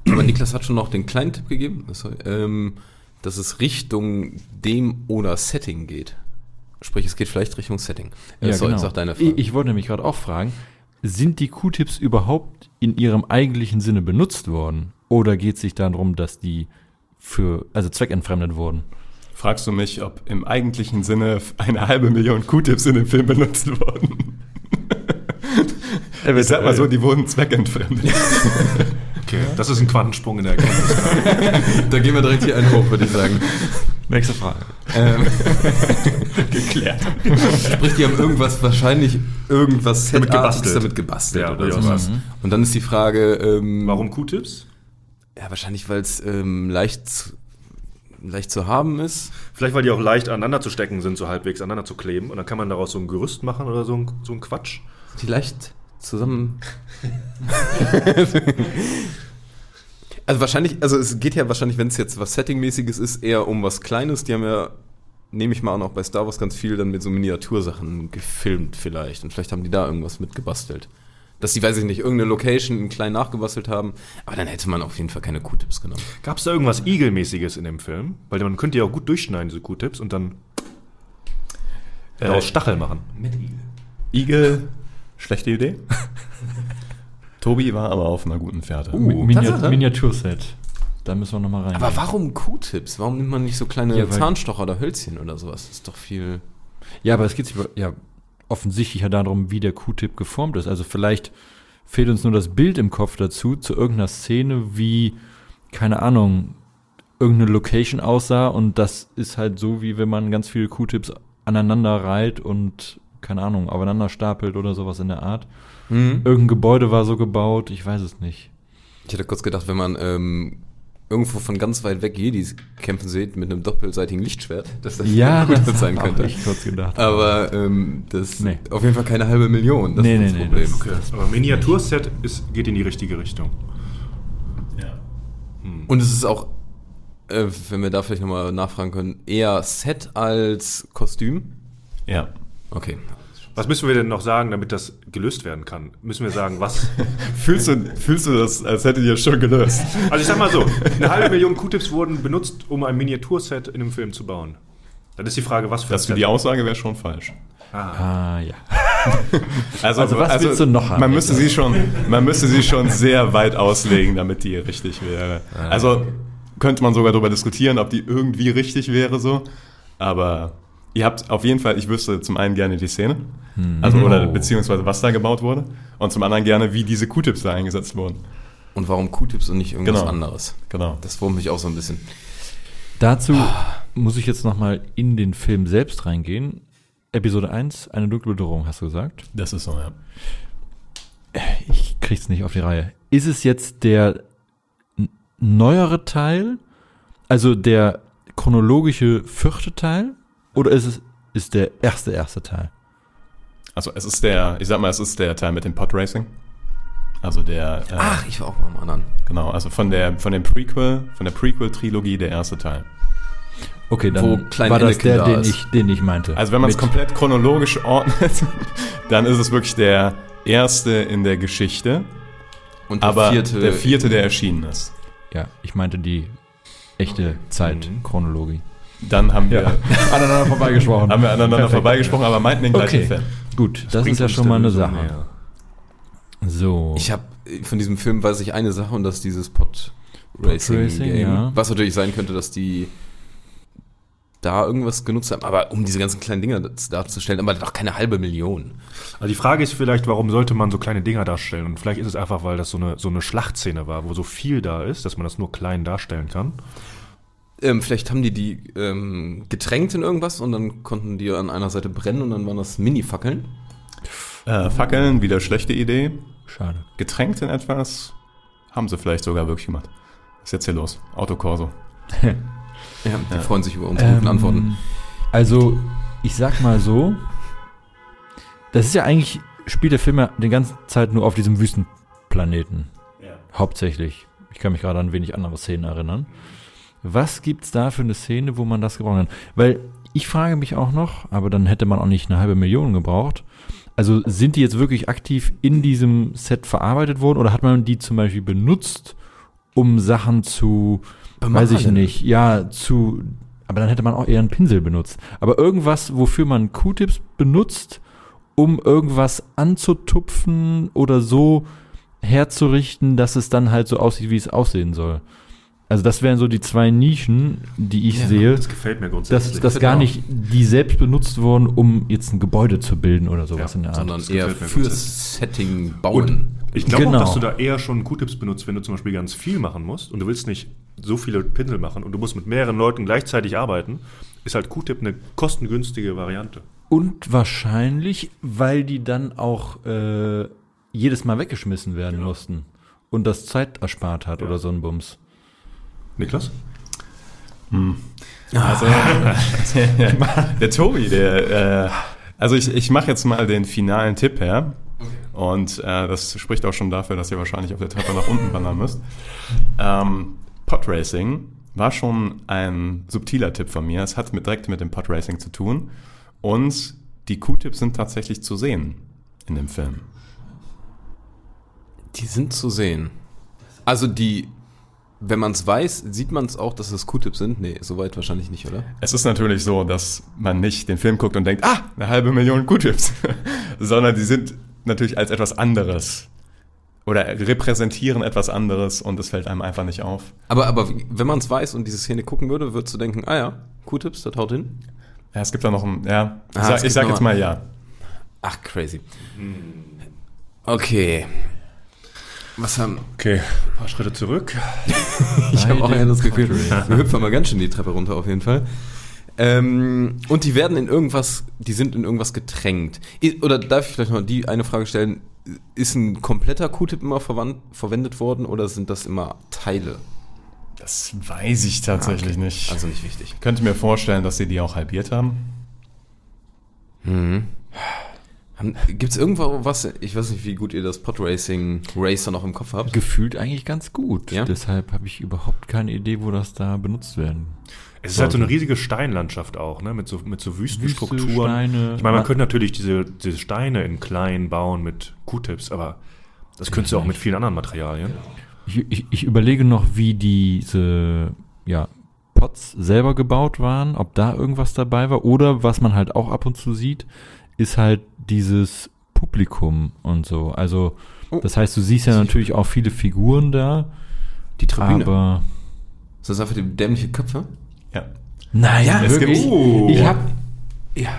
Aber Niklas hat schon noch den kleinen Tipp gegeben, sorry, ähm, dass es Richtung dem oder Setting geht. Sprich, es geht vielleicht Richtung Setting. Äh, Ja, sorry, genau. deine Frage. Ich, ich wollte nämlich gerade auch fragen, sind die Q-Tips überhaupt in ihrem eigentlichen Sinne benutzt worden? Oder geht es sich darum, dass die für, also zweckentfremdet wurden? Fragst du mich, ob im eigentlichen Sinne eine halbe Million Q-Tips in dem Film benutzt wurden? Ich sag mal so, die wurden zweckentfremdet. Okay, das ist ein Quantensprung in der Erkenntnis. da gehen wir direkt hier einen hoch, würde ich sagen. Nächste Frage. Ähm, erklärt. Sprich, die haben irgendwas wahrscheinlich irgendwas Damit gebastelt. damit gebastelt Ja, oder sowas. Und dann ist die Frage, ähm, Warum Q-Tips? Ja, wahrscheinlich, weil es ähm, leicht, leicht zu haben ist. Vielleicht, weil die auch leicht aneinander zu stecken sind, so halbwegs aneinander zu kleben. Und dann kann man daraus so ein Gerüst machen oder so ein, so ein Quatsch. Die leicht zusammen. also wahrscheinlich, also es geht ja wahrscheinlich, wenn es jetzt was Settingmäßiges ist, eher um was Kleines. Die haben ja, nehme ich mal an, auch bei Star Wars ganz viel dann mit so Miniatursachen gefilmt vielleicht. Und vielleicht haben die da irgendwas mitgebastelt. Dass die, weiß ich nicht, irgendeine Location in klein nachgebastelt haben. Aber dann hätte man auf jeden Fall keine Q-Tips genommen. Gab es da irgendwas Igelmäßiges in dem Film? Weil man könnte ja auch gut durchschneiden, diese Q-Tips, und dann daraus Stachel machen. Igel, schlechte Idee. Tobi war aber auf einer guten Fährte. Uh. Minia Tatsache? Miniaturset. Da müssen wir nochmal rein. Aber warum Q-Tips? Warum nimmt man nicht so kleine Ja, Zahnstocher oder Hölzchen oder sowas? Das ist doch viel. Ja, aber es geht über- ja offensichtlich ja darum, wie der Q-Tip geformt ist. Also vielleicht fehlt uns nur das Bild im Kopf dazu, zu irgendeiner Szene, wie, keine Ahnung, irgendeine Location aussah und das ist halt so, wie wenn man ganz viele Q-Tips aneinander reiht und, keine Ahnung, aufeinander stapelt oder sowas in der Art. Irgendein Gebäude war so gebaut, ich weiß es nicht. Ich hätte kurz gedacht, wenn man ähm, irgendwo von ganz weit weg Jedis kämpfen sieht mit einem doppelseitigen Lichtschwert, dass das Ja, gut das sein könnte. ich kurz gedacht. Aber ähm, das Nee. auf jeden Fall keine halbe Million. Das Nee, ist nee, das nee, Problem. das- Aber Miniaturset ist, geht in die richtige Richtung. Und es ist auch, äh, wenn wir da vielleicht nochmal nachfragen können, eher Set als Kostüm. Ja. Okay. Was müssen wir denn noch sagen, damit das gelöst werden kann? Müssen wir sagen, was? Fühlst du, fühlst du das, als hättet ihr es schon gelöst? Also ich sag mal so, eine halbe Million Q-Tips wurden benutzt, um ein Miniaturset in einem Film zu bauen. Dann ist die Frage, was für Das für die Aussage wäre schon falsch. ah, ja. Also, Also was willst du noch haben? Man müsste, sie schon, man müsste sie schon sehr weit auslegen, damit die richtig wäre. Also könnte man sogar darüber diskutieren, ob die irgendwie richtig wäre so. Aber ihr habt auf jeden Fall, ich wüsste zum einen gerne die Szene. Also, oder Oh. beziehungsweise was da gebaut wurde. Und zum anderen gerne, wie diese Q-Tips da eingesetzt wurden. Und warum Q-Tips und nicht irgendwas Genau. anderes? Genau. Das wurmt mich auch so ein bisschen. Dazu muss ich jetzt nochmal in den Film selbst reingehen. Episode 1, eine dunkle Bedrohung, hast du gesagt? Das ist so, ja. Ich krieg's nicht auf die Reihe. Ist es jetzt der neuere Teil, also der chronologische vierte Teil, oder ist es ist der erste erste Teil? Also es ist der, ich sag mal, es ist der Teil mit dem Podracing. Also der, äh, Ach, ich war auch beim anderen. genau, also von der, von dem Prequel, von der Prequel-Trilogie der erste Teil. Okay, Wo dann Klein war das der, da den ich, den ich meinte. Also wenn man es komplett chronologisch ordnet, dann ist es wirklich der erste in der Geschichte, Und der aber vierte, der vierte, der erschienen ist. Ja, ich meinte die echte Zeitchronologie. Dann haben wir, Aneinander vorbeigesprochen. haben wir aneinander Perfekt. vorbeigesprochen, aber meinten den gleichen Okay, Film. gut, das Bringt ist ja schon mal eine Sache. näher. So. Ich habe von diesem Film weiß ich eine Sache und das ist dieses Pod Racing Podracing, Game. ja. Was natürlich sein könnte, dass die da irgendwas genutzt haben, aber um diese ganzen kleinen Dinger darzustellen, aber doch keine halbe Million. Also die Frage ist vielleicht, warum sollte man so kleine Dinger darstellen? Und vielleicht ist es einfach, weil das so eine, so eine Schlachtszene war, wo so viel da ist, dass man das nur klein darstellen kann. Ähm, vielleicht haben die die ähm, getränkt in irgendwas und dann konnten die an einer Seite brennen und dann waren das Mini-Fackeln. Äh, Fackeln, wieder schlechte Idee. Schade. Getränkt in etwas, haben sie vielleicht sogar wirklich gemacht. Was ist jetzt hier los? Autokorso. Ja, die freuen sich über unsere guten Ähm, Antworten. Also, ich sag mal so, das ist ja eigentlich, spielt der Film ja die ganze Zeit nur auf diesem Wüstenplaneten. Hauptsächlich. Ich kann mich gerade an wenig andere Szenen erinnern. Was gibt's da für eine Szene, wo man das gebrauchen kann? Weil ich frage mich auch noch, aber dann hätte man auch nicht eine halbe Million gebraucht. Also sind die jetzt wirklich aktiv in diesem Set verarbeitet worden oder hat man die zum Beispiel benutzt, um Sachen zu, weiß ich Bemalen. nicht, ja, zu, aber dann hätte man auch eher einen Pinsel benutzt. Aber irgendwas, wofür man Q-Tips benutzt, um irgendwas anzutupfen oder so herzurichten, dass es dann halt so aussieht, wie es aussehen soll. Also das wären so die zwei Nischen, die ich Ja, sehe, Das gefällt mir dass, grundsätzlich. dass gar nicht die selbst benutzt wurden, um jetzt ein Gebäude zu bilden oder sowas Ja, in der Art. sondern das eher fürs. Setting bauen. Ich glaube Genau. auch, dass du da eher schon Q-Tips benutzt, wenn du zum Beispiel ganz viel machen musst und du willst nicht so viele Pinsel machen und du musst mit mehreren Leuten gleichzeitig arbeiten, ist halt Q-Tip eine kostengünstige Variante. Und wahrscheinlich, weil die dann auch äh, jedes Mal weggeschmissen werden mussten. Und das Zeit erspart hat oder so ein Bums. Niklas? Also, der Tobi, der, äh, also ich, ich mache jetzt mal den finalen Tipp her. Und äh, das spricht auch schon dafür, dass ihr wahrscheinlich auf der Treppe nach unten wandern müsst. Ähm, Podracing war schon ein subtiler Tipp von mir. Es hat mit, direkt mit dem Podracing zu tun. Und die Q-Tips sind tatsächlich zu sehen in dem Film. Die sind zu sehen. Also die, wenn man es weiß, sieht man es auch, dass es Q-Tips sind? Nee, soweit wahrscheinlich nicht, oder? Es ist natürlich so, dass man nicht den Film guckt und denkt, ah, eine halbe Million Q-Tips, sondern die sind natürlich als etwas anderes oder repräsentieren etwas anderes und es fällt einem einfach nicht auf. Aber, aber wenn man es weiß und diese Szene gucken würde, würdest du denken, ah ja, Q-Tips, das haut hin. Ja, es gibt da noch ein, ja, ich Ah, sag, es ich sag jetzt mal ja. Ach, crazy. Okay. Was haben. Okay, ein paar Schritte zurück. Ich habe auch eher das Gefühl, wir hüpfen mal ganz schön die Treppe runter auf jeden Fall. Ähm, und die werden in irgendwas, die sind in irgendwas getränkt. Oder darf ich vielleicht noch die eine Frage stellen? Ist ein kompletter Q-Tip immer verwandt, verwendet worden oder sind das immer Teile? Das weiß ich tatsächlich Ah, okay. nicht. Also nicht wichtig. ich könnte mir vorstellen, dass sie die auch halbiert haben. Gibt es irgendwo was, ich weiß nicht, wie gut ihr das Podracing Racer noch im Kopf habt? Gefühlt eigentlich ganz gut. Ja? Deshalb habe ich überhaupt keine Idee, wo das da benutzt werden. Es ist halt so eine riesige Steinlandschaft auch, ne? Mit so, mit so Wüstenstrukturen. Wüste, Steine. ich meine, man Ma- könnte natürlich diese, diese Steine in klein bauen mit Q-Tips, aber das könntest du auch mit vielen anderen Materialien. Ich, ich, ich überlege noch, wie diese ja, Pots selber gebaut waren, ob da irgendwas dabei war. Oder was man halt auch ab und zu sieht, ist halt dieses Publikum und so. Also, Oh. das heißt, du siehst ja natürlich auch viele Figuren da, Die Tribüne. aber. Ist das einfach die dämliche Köpfe? Ja. Nein, Ja, es wirklich. gibt- Oh. ich hab. Ja.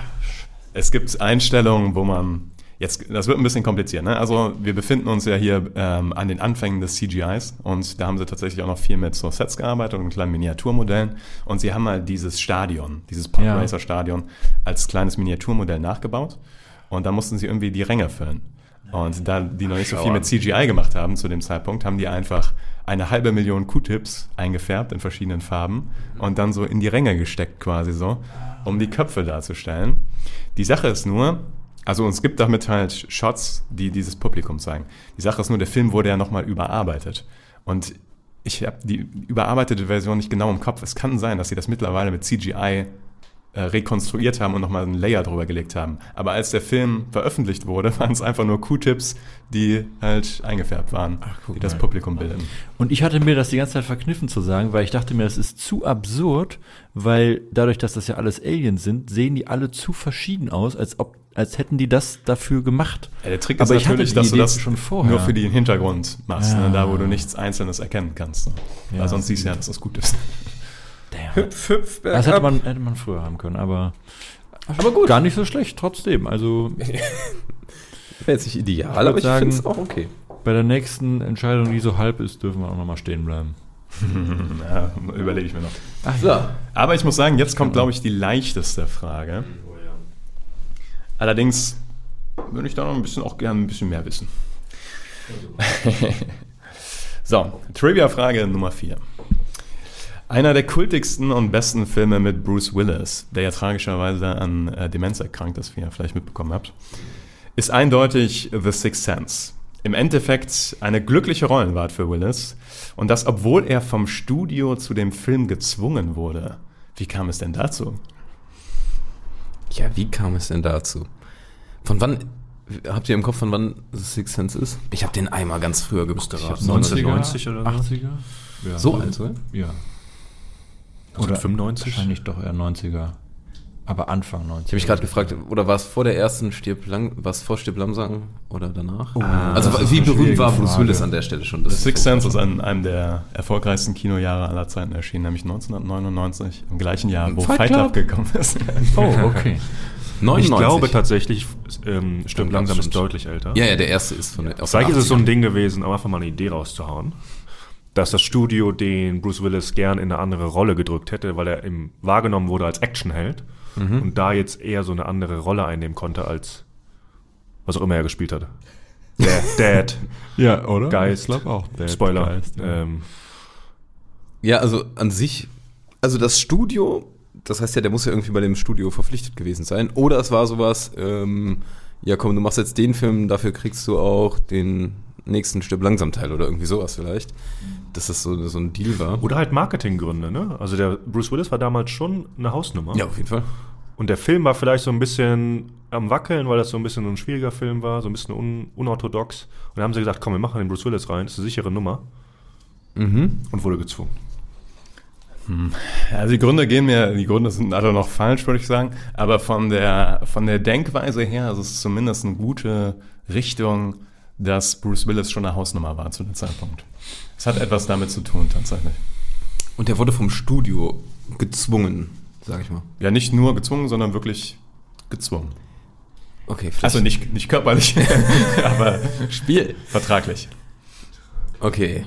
Es gibt Einstellungen, wo man jetzt, das wird ein bisschen kompliziert. Ne? Also wir befinden uns ja hier ähm, an den Anfängen des CGIs und da haben sie tatsächlich auch noch viel mit so Sets gearbeitet und kleinen Miniaturmodellen und sie haben mal dieses Stadion, dieses Podracer Stadion als kleines Miniaturmodell nachgebaut und da mussten sie irgendwie die Ränge füllen. Und da die noch nicht so viel mit CGI gemacht haben zu dem Zeitpunkt, haben die einfach eine halbe Million Q-Tips eingefärbt in verschiedenen Farben und dann so in die Ränge gesteckt quasi so, um die Köpfe darzustellen. Die Sache ist nur, also es gibt damit halt Shots, die dieses Publikum zeigen. Die Sache ist nur, der Film wurde ja nochmal überarbeitet. Und ich habe die überarbeitete Version nicht genau im Kopf. Es kann sein, dass sie das mittlerweile mit CGI äh, rekonstruiert haben und nochmal einen Layer drüber gelegt haben. Aber als der Film veröffentlicht wurde, waren es einfach nur Q-Tips, die halt eingefärbt waren, guck die das. Publikum bilden. Und ich hatte mir das die ganze Zeit verkniffen zu sagen, weil ich dachte mir, das ist zu absurd, weil dadurch, dass das ja alles Aliens sind, sehen die alle zu verschieden aus, als ob, als hätten die das dafür gemacht. Ja, der Trick Aber ist natürlich, dass du Idee das schon vorher. nur für den Hintergrund machst, Ja. ne, da wo du nichts Einzelnes erkennen kannst. Ne? Ja. Weil sonst siehst du ja, dass das gut ist. Hüpf, hüpf, Das hätte man, hätte man früher haben können, aber, Aber gut. gar nicht so schlecht trotzdem. Also Wäre jetzt nicht ideal, aber ich sagen- finde es auch okay. bei der nächsten Entscheidung, die so halb ist, dürfen wir auch nochmal stehen bleiben. Ja, überlege ich mir noch. So. Aber ich muss sagen, jetzt kommt, glaube ich, die leichteste Frage. Allerdings würde ich da noch ein bisschen auch gerne ein bisschen mehr wissen. so, Trivia-Frage Nummer 4. Einer der kultigsten und besten Filme mit Bruce Willis, der ja tragischerweise an äh, Demenz erkrankt ist, wie ihr vielleicht mitbekommen habt, ist eindeutig The Sixth Sense. Im Endeffekt eine glückliche Rollenwahl für Willis und das, obwohl er vom Studio zu dem Film gezwungen wurde. Wie kam es denn dazu? Ja, wie kam es denn dazu? Von wann, habt ihr im Kopf, von wann The Sixth Sense ist? Ich habe den einmal ganz früher geguckt. Ich hab's 1990 oder so? 80er? Ja. So alt, oder? Ja. Oder 95? Wahrscheinlich doch eher 90er. Aber Anfang 90er. Ich habe mich gerade gefragt, oder war es vor der ersten Stirb lang, war es vor Stirb langsam oder danach? also das ist wie berühmt war Bruce. Willis an der Stelle schon? Das The Sixth Sense ist an einem der erfolgreichsten Kinojahre aller Zeiten erschienen, nämlich 1999, im gleichen Jahr, wo Fight Fight Club? Club gekommen ist. Oh, okay. 99. Ich glaube tatsächlich, ähm, stimmt, Stimmt, langsam ist stimmt. deutlich älter. Ja, ja, der erste ist von der Vielleicht ist es so 80ern. ein Ding gewesen, um einfach mal eine Idee rauszuhauen. dass das Studio den Bruce Willis gern in eine andere Rolle gedrückt hätte, weil er im, wahrgenommen wurde als Actionheld und da jetzt eher so eine andere Rolle einnehmen konnte als was auch immer er gespielt hat. Dad, Dad Ja, oder? Geist. Ich glaube auch. Der Spoiler. Geist, ja. ähm, Ja, also an sich, also das Studio, das heißt ja, der muss ja irgendwie bei dem Studio verpflichtet gewesen sein. Oder es war sowas, ähm, ja komm, du machst jetzt den Film, dafür kriegst du auch den nächsten Stück langsam Teil oder irgendwie sowas vielleicht. Dass das so, so ein Deal war. oder halt Marketinggründe, ne? Also der Bruce Willis war damals schon eine Hausnummer. Ja, auf jeden Fall. Und der Film war vielleicht so ein bisschen am Wackeln, weil das so ein bisschen ein schwieriger Film war, so ein bisschen un unorthodox. Und dann haben sie gesagt, komm, wir machen den Bruce Willis rein, das ist eine sichere Nummer. Mhm. Und wurde gezwungen. Also die Gründe gehen mir, die Gründe sind alle noch falsch, würde ich sagen. Aber von der, von der Denkweise her ist es zumindest eine gute Richtung, dass Bruce Willis schon eine Hausnummer war zu dem Zeitpunkt. Es hat etwas damit zu tun, tatsächlich. Und der wurde vom Studio gezwungen, sag ich mal. Ja, nicht nur gezwungen, sondern wirklich gezwungen. Okay, vielleicht. Also nicht, nicht körperlich, aber Spiel. vertraglich. Okay.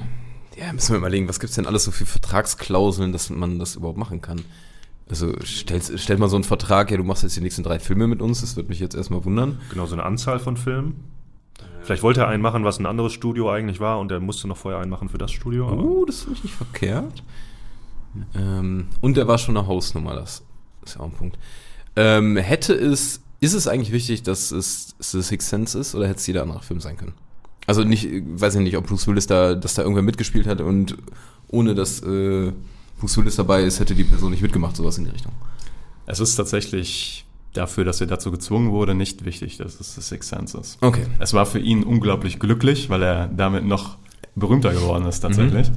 Ja, müssen wir überlegen, was gibt's denn alles so für Vertragsklauseln, dass man das überhaupt machen kann? Also stellt, stellt mal so einen Vertrag, ja, du machst jetzt die nächsten drei Filme mit uns, das würde mich jetzt erstmal wundern. Genau, so eine Anzahl von Filmen. Vielleicht wollte er einen machen, was ein anderes Studio eigentlich war und er musste noch vorher einen machen für das Studio. Oh, das finde ich nicht verkehrt. Ähm, und der war schon eine Hausnummer, das ist ja auch ein Punkt. Ähm, hätte es, ist es eigentlich wichtig, dass es The Sixth Sense ist oder hätte es jeder andere Film sein können? Also nicht, weiß ich nicht, ob Bruce Willis da, dass da irgendwer mitgespielt hat und ohne dass äh, Bruce Willis dabei ist, hätte die Person nicht mitgemacht, sowas in die Richtung. Es ist tatsächlich dafür, dass er dazu gezwungen wurde, nicht wichtig, dass es The Sixth Sense ist. Okay. Es war für ihn unglaublich glücklich, weil er damit noch berühmter geworden ist tatsächlich.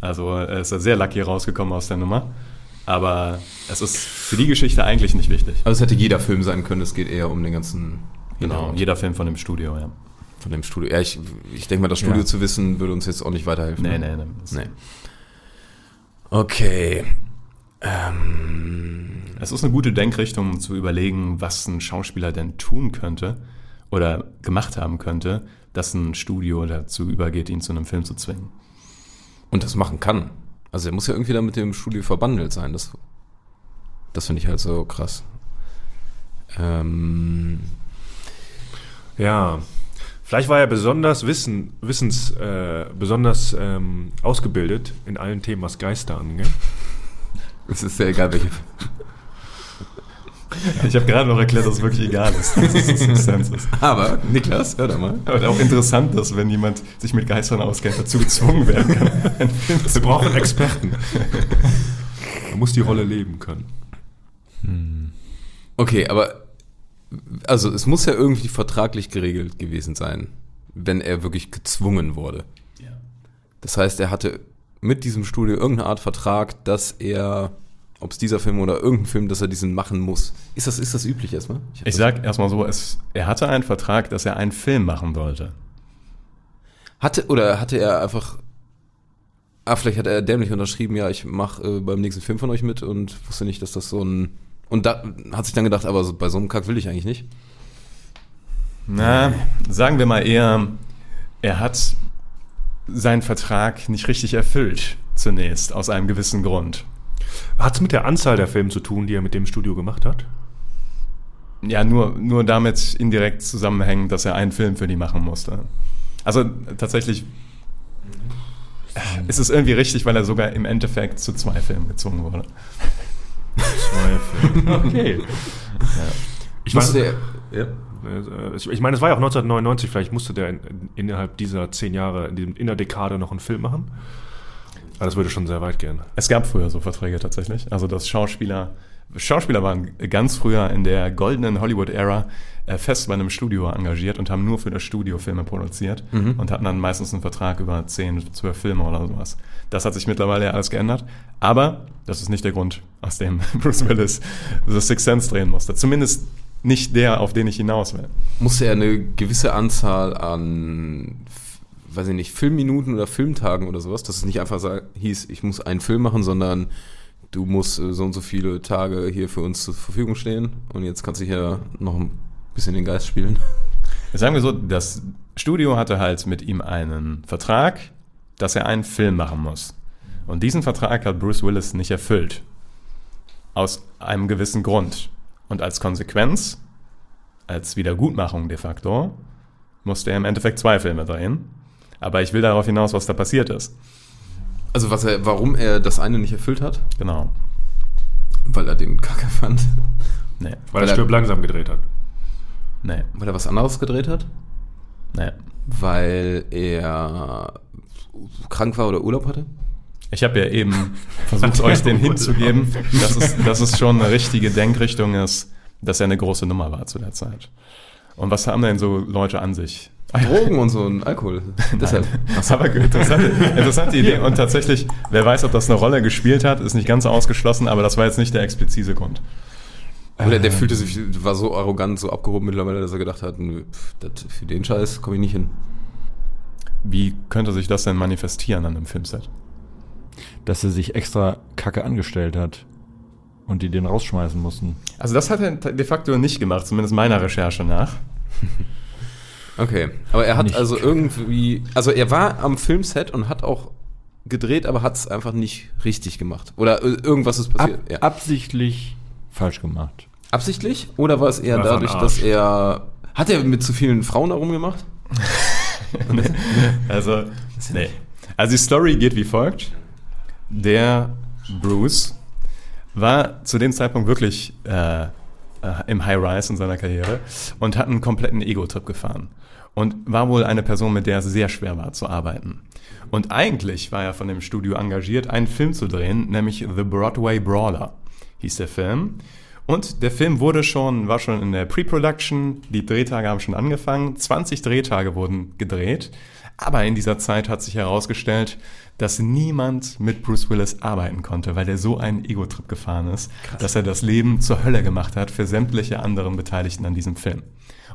Also er ist sehr lucky rausgekommen aus der Nummer. Aber es ist für die Geschichte eigentlich nicht wichtig. Also es hätte jeder Film sein können, es geht eher um den ganzen Genau, Hintergrund jeder Film von dem Studio, ja. von dem Studio. Ja, ich, ich denke mal, das Studio Ja. zu wissen, würde uns jetzt auch nicht weiterhelfen. Nee, nee, nee. Das- Nee. Okay. Ähm, Es ist eine gute Denkrichtung, um zu überlegen, was ein Schauspieler denn tun könnte oder gemacht haben könnte, dass ein Studio dazu übergeht, ihn zu einem Film zu zwingen. und das machen kann. Also er muss ja irgendwie da mit dem Studio verbandelt sein. Das, das finde ich halt so krass. Ähm, Ja, vielleicht war er besonders wissen, wissens, äh, besonders ähm, ausgebildet in allen Themen, was Geister angeht. es ist ja egal, welche. Ich habe gerade noch erklärt, dass es wirklich egal ist, ist. Aber, Niklas, hör da mal. Und auch interessant, dass wenn jemand sich mit Geistern auskennt, dazu gezwungen werden kann, Wir brauchen Experten. Man muss die Rolle leben können. Okay, aber also es muss ja irgendwie vertraglich geregelt gewesen sein, wenn er wirklich gezwungen wurde. Das heißt, er hatte mit diesem Studio irgendeine Art Vertrag, dass er, ob es dieser Film oder irgendein Film, dass er diesen machen muss. Ist das, ist das üblich erstmal? Ich das- sag erstmal so, es, er hatte einen Vertrag, dass er einen Film machen wollte. Hatte, oder hatte er einfach. Ah, vielleicht hat er dämlich unterschrieben, ja, ich mache äh, beim nächsten Film von euch mit und wusste nicht, dass das so ein. Und da hat sich dann gedacht, aber so, bei so einem Kack will ich eigentlich nicht. Na, sagen wir mal eher, er hat seinen Vertrag nicht richtig erfüllt, zunächst, aus einem gewissen Grund. Hat es mit der Anzahl der Filme zu tun, die er mit dem Studio gemacht hat? Ja, nur, nur damit indirekt zusammenhängend, dass er einen Film für die machen musste. Also tatsächlich ist es irgendwie richtig, weil er sogar im Endeffekt zu zwei Filmen gezwungen wurde. Zwei Filme. Okay. Ich, weiß, Musste ja. äh, ich ich meine, es war ja auch 1999, vielleicht musste der in, innerhalb dieser zehn Jahre, in, diesem, in der Dekade noch einen Film machen. Aber das würde schon sehr weit gehen. Es gab früher so Verträge tatsächlich. Also dass Schauspieler, Schauspieler waren ganz früher in der goldenen Hollywood-Ära äh, fest bei einem Studio engagiert und haben nur für das Studio Filme produziert und hatten dann meistens einen Vertrag über 10, 12 Filme oder sowas. Das hat sich mittlerweile ja alles geändert. Aber das ist nicht der Grund, aus dem Bruce Willis The Sixth Sense drehen musste. Zumindest nicht der, auf den ich hinaus will. musste er eine gewisse Anzahl an, f- weiß ich nicht, Filmminuten oder Filmtagen oder sowas, dass es nicht einfach hieß, ich muss einen Film machen, sondern du musst äh, so und so viele Tage hier für uns zur Verfügung stehen und jetzt kannst du hier noch ein bisschen den Geist spielen. Sagen wir so, das Studio hatte halt mit ihm einen Vertrag, dass er einen Film machen muss. Und diesen Vertrag hat Bruce Willis nicht erfüllt. Aus einem gewissen Grund. Und als Konsequenz, als Wiedergutmachung de facto, musste er im Endeffekt zwei Filme drehen. Aber ich will darauf hinaus, was da passiert ist. Also was er, warum er das eine nicht erfüllt hat? Genau. Weil er den Kacke fand. Nee, Weil Weil er Stirb langsam gedreht hat. nee, Weil er was anderes gedreht hat? nee. Weil er krank war oder Urlaub hatte? Ich habe ja eben versucht, euch den hinzugeben, dass es, dass es schon eine richtige Denkrichtung ist, dass er eine große Nummer war zu der Zeit. Und was haben denn so Leute an sich? Drogen und so ein Alkohol. Deshalb. Aber interessante, interessante Idee. Und tatsächlich, wer weiß, ob das eine Rolle gespielt hat, ist nicht ganz ausgeschlossen, aber das war jetzt nicht der explizite Grund. Oder der fühlte sich, war so arrogant, so abgehoben mittlerweile, dass er gedacht hat, nö, pf, das, für den Scheiß komme ich nicht hin. Wie könnte sich das denn manifestieren an einem Filmset? Dass er sich extra Kacke angestellt hat und die den rausschmeißen mussten. Also das hat er de facto nicht gemacht, zumindest meiner Recherche nach. Okay, aber er hat Nicht also irgendwie, also er war am Filmset und hat auch gedreht, aber hat es einfach nicht richtig gemacht. Oder äh, irgendwas ist Ab, passiert. ja. Absichtlich falsch gemacht. Absichtlich? Oder war es eher War dadurch, dass er. Hat er mit zu vielen Frauen herumgemacht? Also, nee. Also die Story geht wie folgt. Der Bruce war zu dem Zeitpunkt wirklich äh, äh, im High Rise in seiner Karriere und hat einen kompletten Ego-Trip gefahren. Und war wohl eine Person, mit der es sehr schwer war zu arbeiten. Und eigentlich war er von dem Studio engagiert, einen Film zu drehen, nämlich The Broadway Brawler hieß der Film. Und der Film wurde schon, war schon in der Pre-Production, die Drehtage haben schon angefangen, 20 Drehtage wurden gedreht. Aber in dieser Zeit hat sich herausgestellt, dass niemand mit Bruce Willis arbeiten konnte, weil er so einen Ego-Trip gefahren ist, dass er das Leben zur Hölle gemacht hat für sämtliche anderen Beteiligten an diesem Film.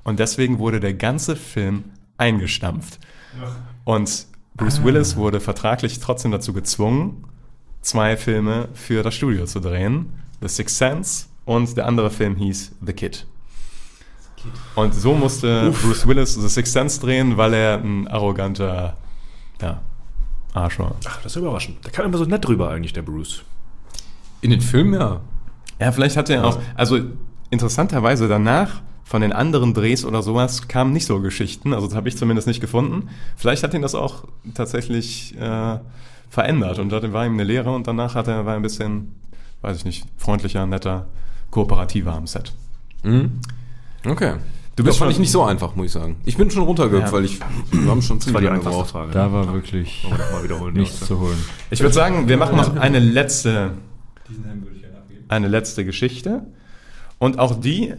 Und deswegen wurde der ganze Film eingestampft. Und Bruce Willis wurde vertraglich trotzdem dazu gezwungen, zwei Filme für das Studio zu drehen. The Sixth Sense und der andere Film hieß The Kid. Und so musste Bruce Willis The Sixth Sense drehen, weil er ein arroganter ja, Arsch war. Ach, das ist überraschend. Der kam immer so nett drüber eigentlich, der Bruce. In den Filmen, ja. Ja, vielleicht hat er auch, also interessanterweise danach von den anderen Drehs oder sowas kamen nicht so Geschichten, also das habe ich zumindest nicht gefunden. Vielleicht hat ihn das auch tatsächlich äh, verändert und dann war ihm eine Lehre und danach hat er, war er ein bisschen, weiß ich nicht, freundlicher, netter, kooperativer am Set. Mhm. Okay. Du bist fand ich nicht so einfach, muss ich sagen. Ich bin schon runtergehüpft, Ja. weil ich, wir haben schon ziemlich lange gebraucht. Frage. Da ne? war wirklich nichts zu holen. Ich würde sagen, wir machen noch eine letzte, eine letzte Geschichte und auch die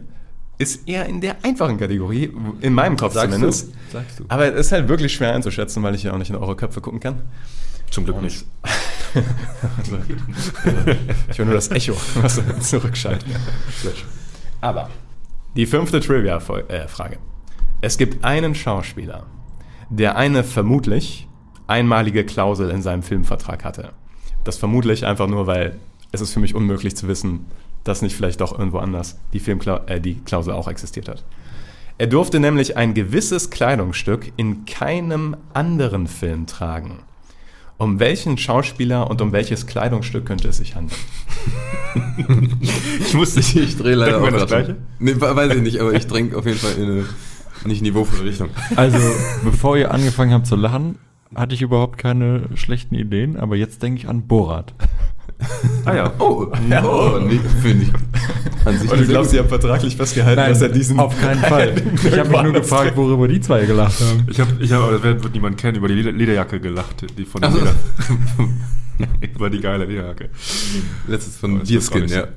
ist eher in der einfachen Kategorie, in meinem Kopf Sagst zumindest. du? Sagst du. Aber es ist halt wirklich schwer einzuschätzen, weil ich ja auch nicht in eure Köpfe gucken kann. Zum Glück nicht. also, ich will nur das Echo, was zurückschaltet. Aber die fünfte Trivia-Frage. Es gibt einen Schauspieler, der eine vermutlich einmalige Klausel in seinem Filmvertrag hatte. Das vermutlich einfach nur, weil es ist für mich unmöglich zu wissen, dass nicht vielleicht doch irgendwo anders die, Filmkla äh, die Klausel auch existiert hat. Er durfte nämlich ein gewisses Kleidungsstück in keinem anderen Film tragen. Um welchen Schauspieler und um welches Kleidungsstück könnte es sich handeln? Ich musste nicht, ich drehe leider Denken auch das gerade. Gleiche? Nee, we- weiß ich nicht, aber ich dränge auf jeden Fall in eine nicht niveauvolle Richtung. Also, bevor ihr angefangen habt zu lachen, hatte ich überhaupt keine schlechten Ideen, aber jetzt denke ich an Borat. Ah ja. Oh, ja, oh, nee, finde ich. An sich Und du glaubst, sie haben vertraglich festgehalten, dass er diesen. auf keinen Fall. Ich habe mich nur gefragt, worüber die zwei gelacht haben. Ich habe, ich hab, aber das wird wird niemand kennen, über die Leder- Lederjacke gelacht, die von dem Ach so. Leder. über die geile Lederjacke. Letztes von Deerskin, ja. sein.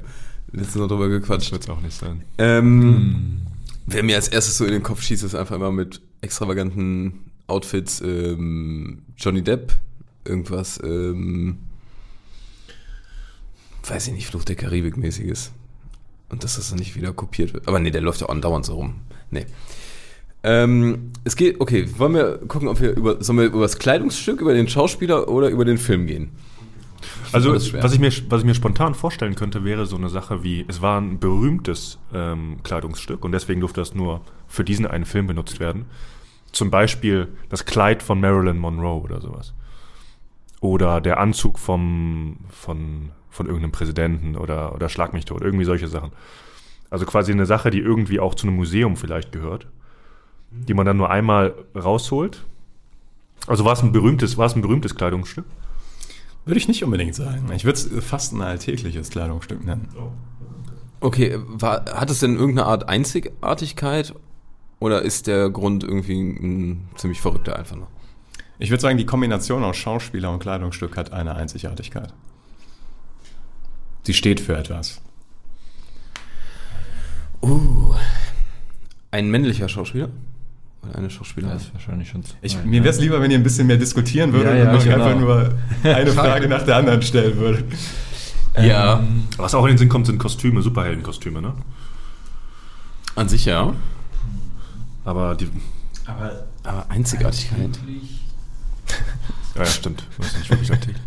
Letztens noch drüber gequatscht. Wird es auch nicht sein. Ähm, Wer mir als erstes so in den Kopf schießt, ist einfach immer mit extravaganten Outfits ähm, Johnny Depp, irgendwas, ähm, weiß ich nicht, Fluch der Karibik mäßiges. Und dass das dann nicht wieder kopiert wird. Aber nee, der läuft ja andauernd so rum. Nee. Ähm, es geht, okay, wollen wir gucken, ob wir über, sollen wir über das Kleidungsstück, über den Schauspieler oder über den Film gehen? Also, alles schwer. was ich, mir, was ich mir spontan vorstellen könnte, wäre so eine Sache wie, es war ein berühmtes ähm, Kleidungsstück und deswegen durfte das nur für diesen einen Film benutzt werden. Zum Beispiel das Kleid von Marilyn Monroe oder sowas. oder der Anzug vom, von, von irgendeinem Präsidenten oder, oder Schlag mich tot, irgendwie solche Sachen. Also quasi eine Sache, die irgendwie auch zu einem Museum vielleicht gehört, die man dann nur einmal rausholt. Also war es ein berühmtes, war es ein berühmtes Kleidungsstück? Würde ich nicht unbedingt sagen. Ich würde es fast ein alltägliches Kleidungsstück nennen. Okay, war, hat es denn irgendeine Art Einzigartigkeit oder ist der Grund irgendwie ein ziemlich verrückter einfach nur? Ich würde sagen, die Kombination aus Schauspieler und Kleidungsstück hat eine Einzigartigkeit. Sie steht für etwas. Uh, ein männlicher Schauspieler? Oder eine Schauspielerin? Das ist wahrscheinlich schon. zu Ich, weit, mir ne? wäre es lieber, wenn ihr ein bisschen mehr diskutieren würdet Ja, ja, und genau. einfach nur eine Frage nach der anderen stellen würdet. ja, Ähm, Was auch in den Sinn kommt, sind Kostüme, Superheldenkostüme, ne? an sich ja. Aber die. aber Aber Einzigartigkeit. Ja, ja stimmt. Das ist nicht wirklich alltäglich.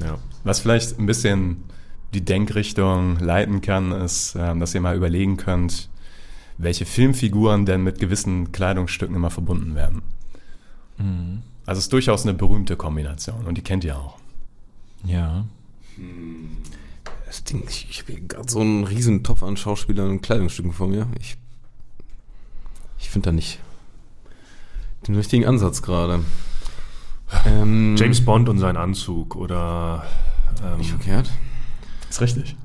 Ja. Was vielleicht ein bisschen die Denkrichtung leiten kann, ist, ähm, dass ihr mal überlegen könnt, welche Filmfiguren denn mit gewissen Kleidungsstücken immer verbunden werden. Also es ist durchaus eine berühmte Kombination und die kennt ihr auch. Ja. Das Ding, ich, ich habe hier gerade so einen riesen Topf an Schauspielern und Kleidungsstücken vor mir. Ich, ich finde da nicht den richtigen Ansatz gerade. Ähm, James Bond und sein Anzug oder. Nicht Ähm, verkehrt. Ist richtig.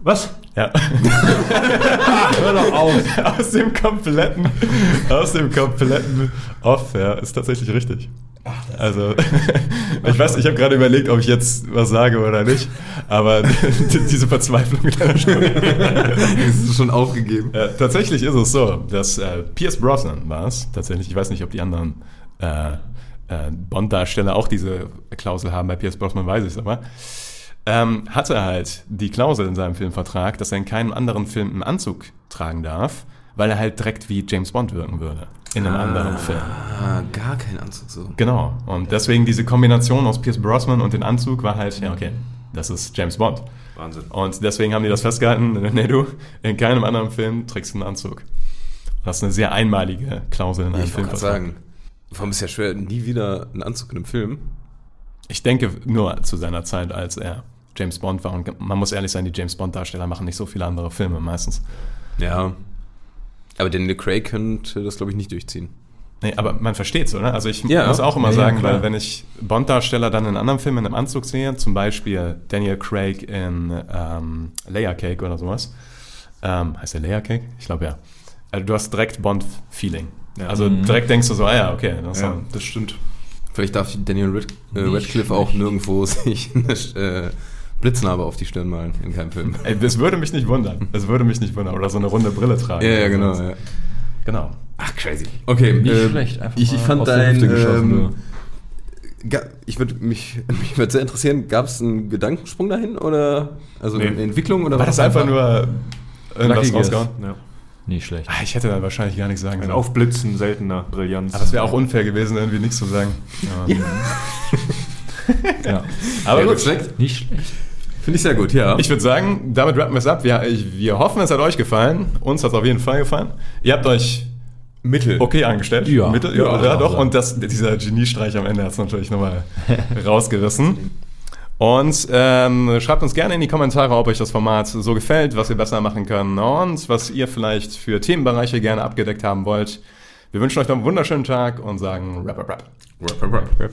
was? Ja. Hör doch auf. aus dem kompletten, aus dem kompletten Off, ja, ist tatsächlich richtig. Also, ich weiß, ich habe gerade überlegt, ob ich jetzt was sage oder nicht, aber diese Verzweiflung in deiner Stimme. Es ist schon aufgegeben. Ja, tatsächlich ist es so, dass äh, Pierce Brosnan war es. Tatsächlich, ich weiß nicht, ob die anderen äh, äh, Bond-Darsteller auch diese Klausel haben. Bei Pierce Brosnan weiß ich es aber. Ähm, hatte halt die Klausel in seinem Filmvertrag, dass er in keinem anderen Film einen Anzug tragen darf, weil er halt direkt wie James Bond wirken würde. In einem anderen Film. Ah, gar kein Anzug so. Genau. Und deswegen diese Kombination aus Pierce Brosnan und den Anzug war halt, ja, okay, das ist James Bond. Wahnsinn. Und deswegen haben die das festgehalten, nee, du, in keinem anderen Film trägst du einen Anzug. Das ist eine sehr einmalige Klausel in einem Ich gerade Filmvertrag. sagen, vor allem ist ja schwer, nie wieder einen Anzug in einem Film. Ich denke nur zu seiner Zeit, als er James Bond war. Und man muss ehrlich sein, die James Bond-Darsteller machen nicht so viele andere Filme meistens. Ja. Aber Daniel Craig könnte das, glaube ich, nicht durchziehen. Nee, aber man versteht's, oder? Also ich Ja. muss auch immer Ja, ja, sagen, klar. weil wenn ich Bond-Darsteller dann in anderen Filmen in einem Anzug sehe, zum Beispiel Daniel Craig in ähm, Layer Cake oder sowas. Ähm, heißt der Layer Cake? Ich glaube ja. Also du hast direkt Bond-Feeling. Ja. Also direkt denkst du so, ah ja, okay. Das Ja, das stimmt. Vielleicht darf Daniel Red, äh, Radcliffe auch nirgendwo sich eine äh, Blitznarbe auf die Stirn malen in keinem Film. Ey, das würde mich nicht wundern. Das würde mich nicht wundern. Oder so eine runde Brille tragen. Ja, ja, genau. Ja. Genau. Ach, crazy. Okay, Nicht äh, schlecht, einfach ich, mal ich fand dein. Ähm, ich würde mich, mich würde sehr interessieren, gab es einen Gedankensprung dahin oder also Nee. eine Entwicklung oder War das einfach nur irgendwas rausgehauen? Ja. Nicht schlecht. Ah, Ich hätte dann wahrscheinlich gar nichts sagen Ein sollen. Aufblitzen seltener Brillanz. Aber es wäre auch unfair gewesen, irgendwie nichts zu sagen. Ja. Ja. Aber ja, gut. Respekt. Nicht schlecht. Finde ich sehr gut, ja. Ich würde sagen, damit rappen wir es ab. Wir, ich, wir hoffen, es hat euch gefallen. Uns hat es auf jeden Fall gefallen. Ihr habt euch Mittel. okay angestellt. Ja. Mittel, Ja, ja, ja doch. sagen. Und das, dieser Geniestreich am Ende hat es natürlich nochmal rausgerissen. Und ähm, schreibt uns gerne in die Kommentare, ob euch das Format so gefällt, was wir besser machen können und was ihr vielleicht für Themenbereiche gerne abgedeckt haben wollt. Wir wünschen euch noch einen wunderschönen Tag und sagen Rap, Rap, Rap. Rap, rap, rap.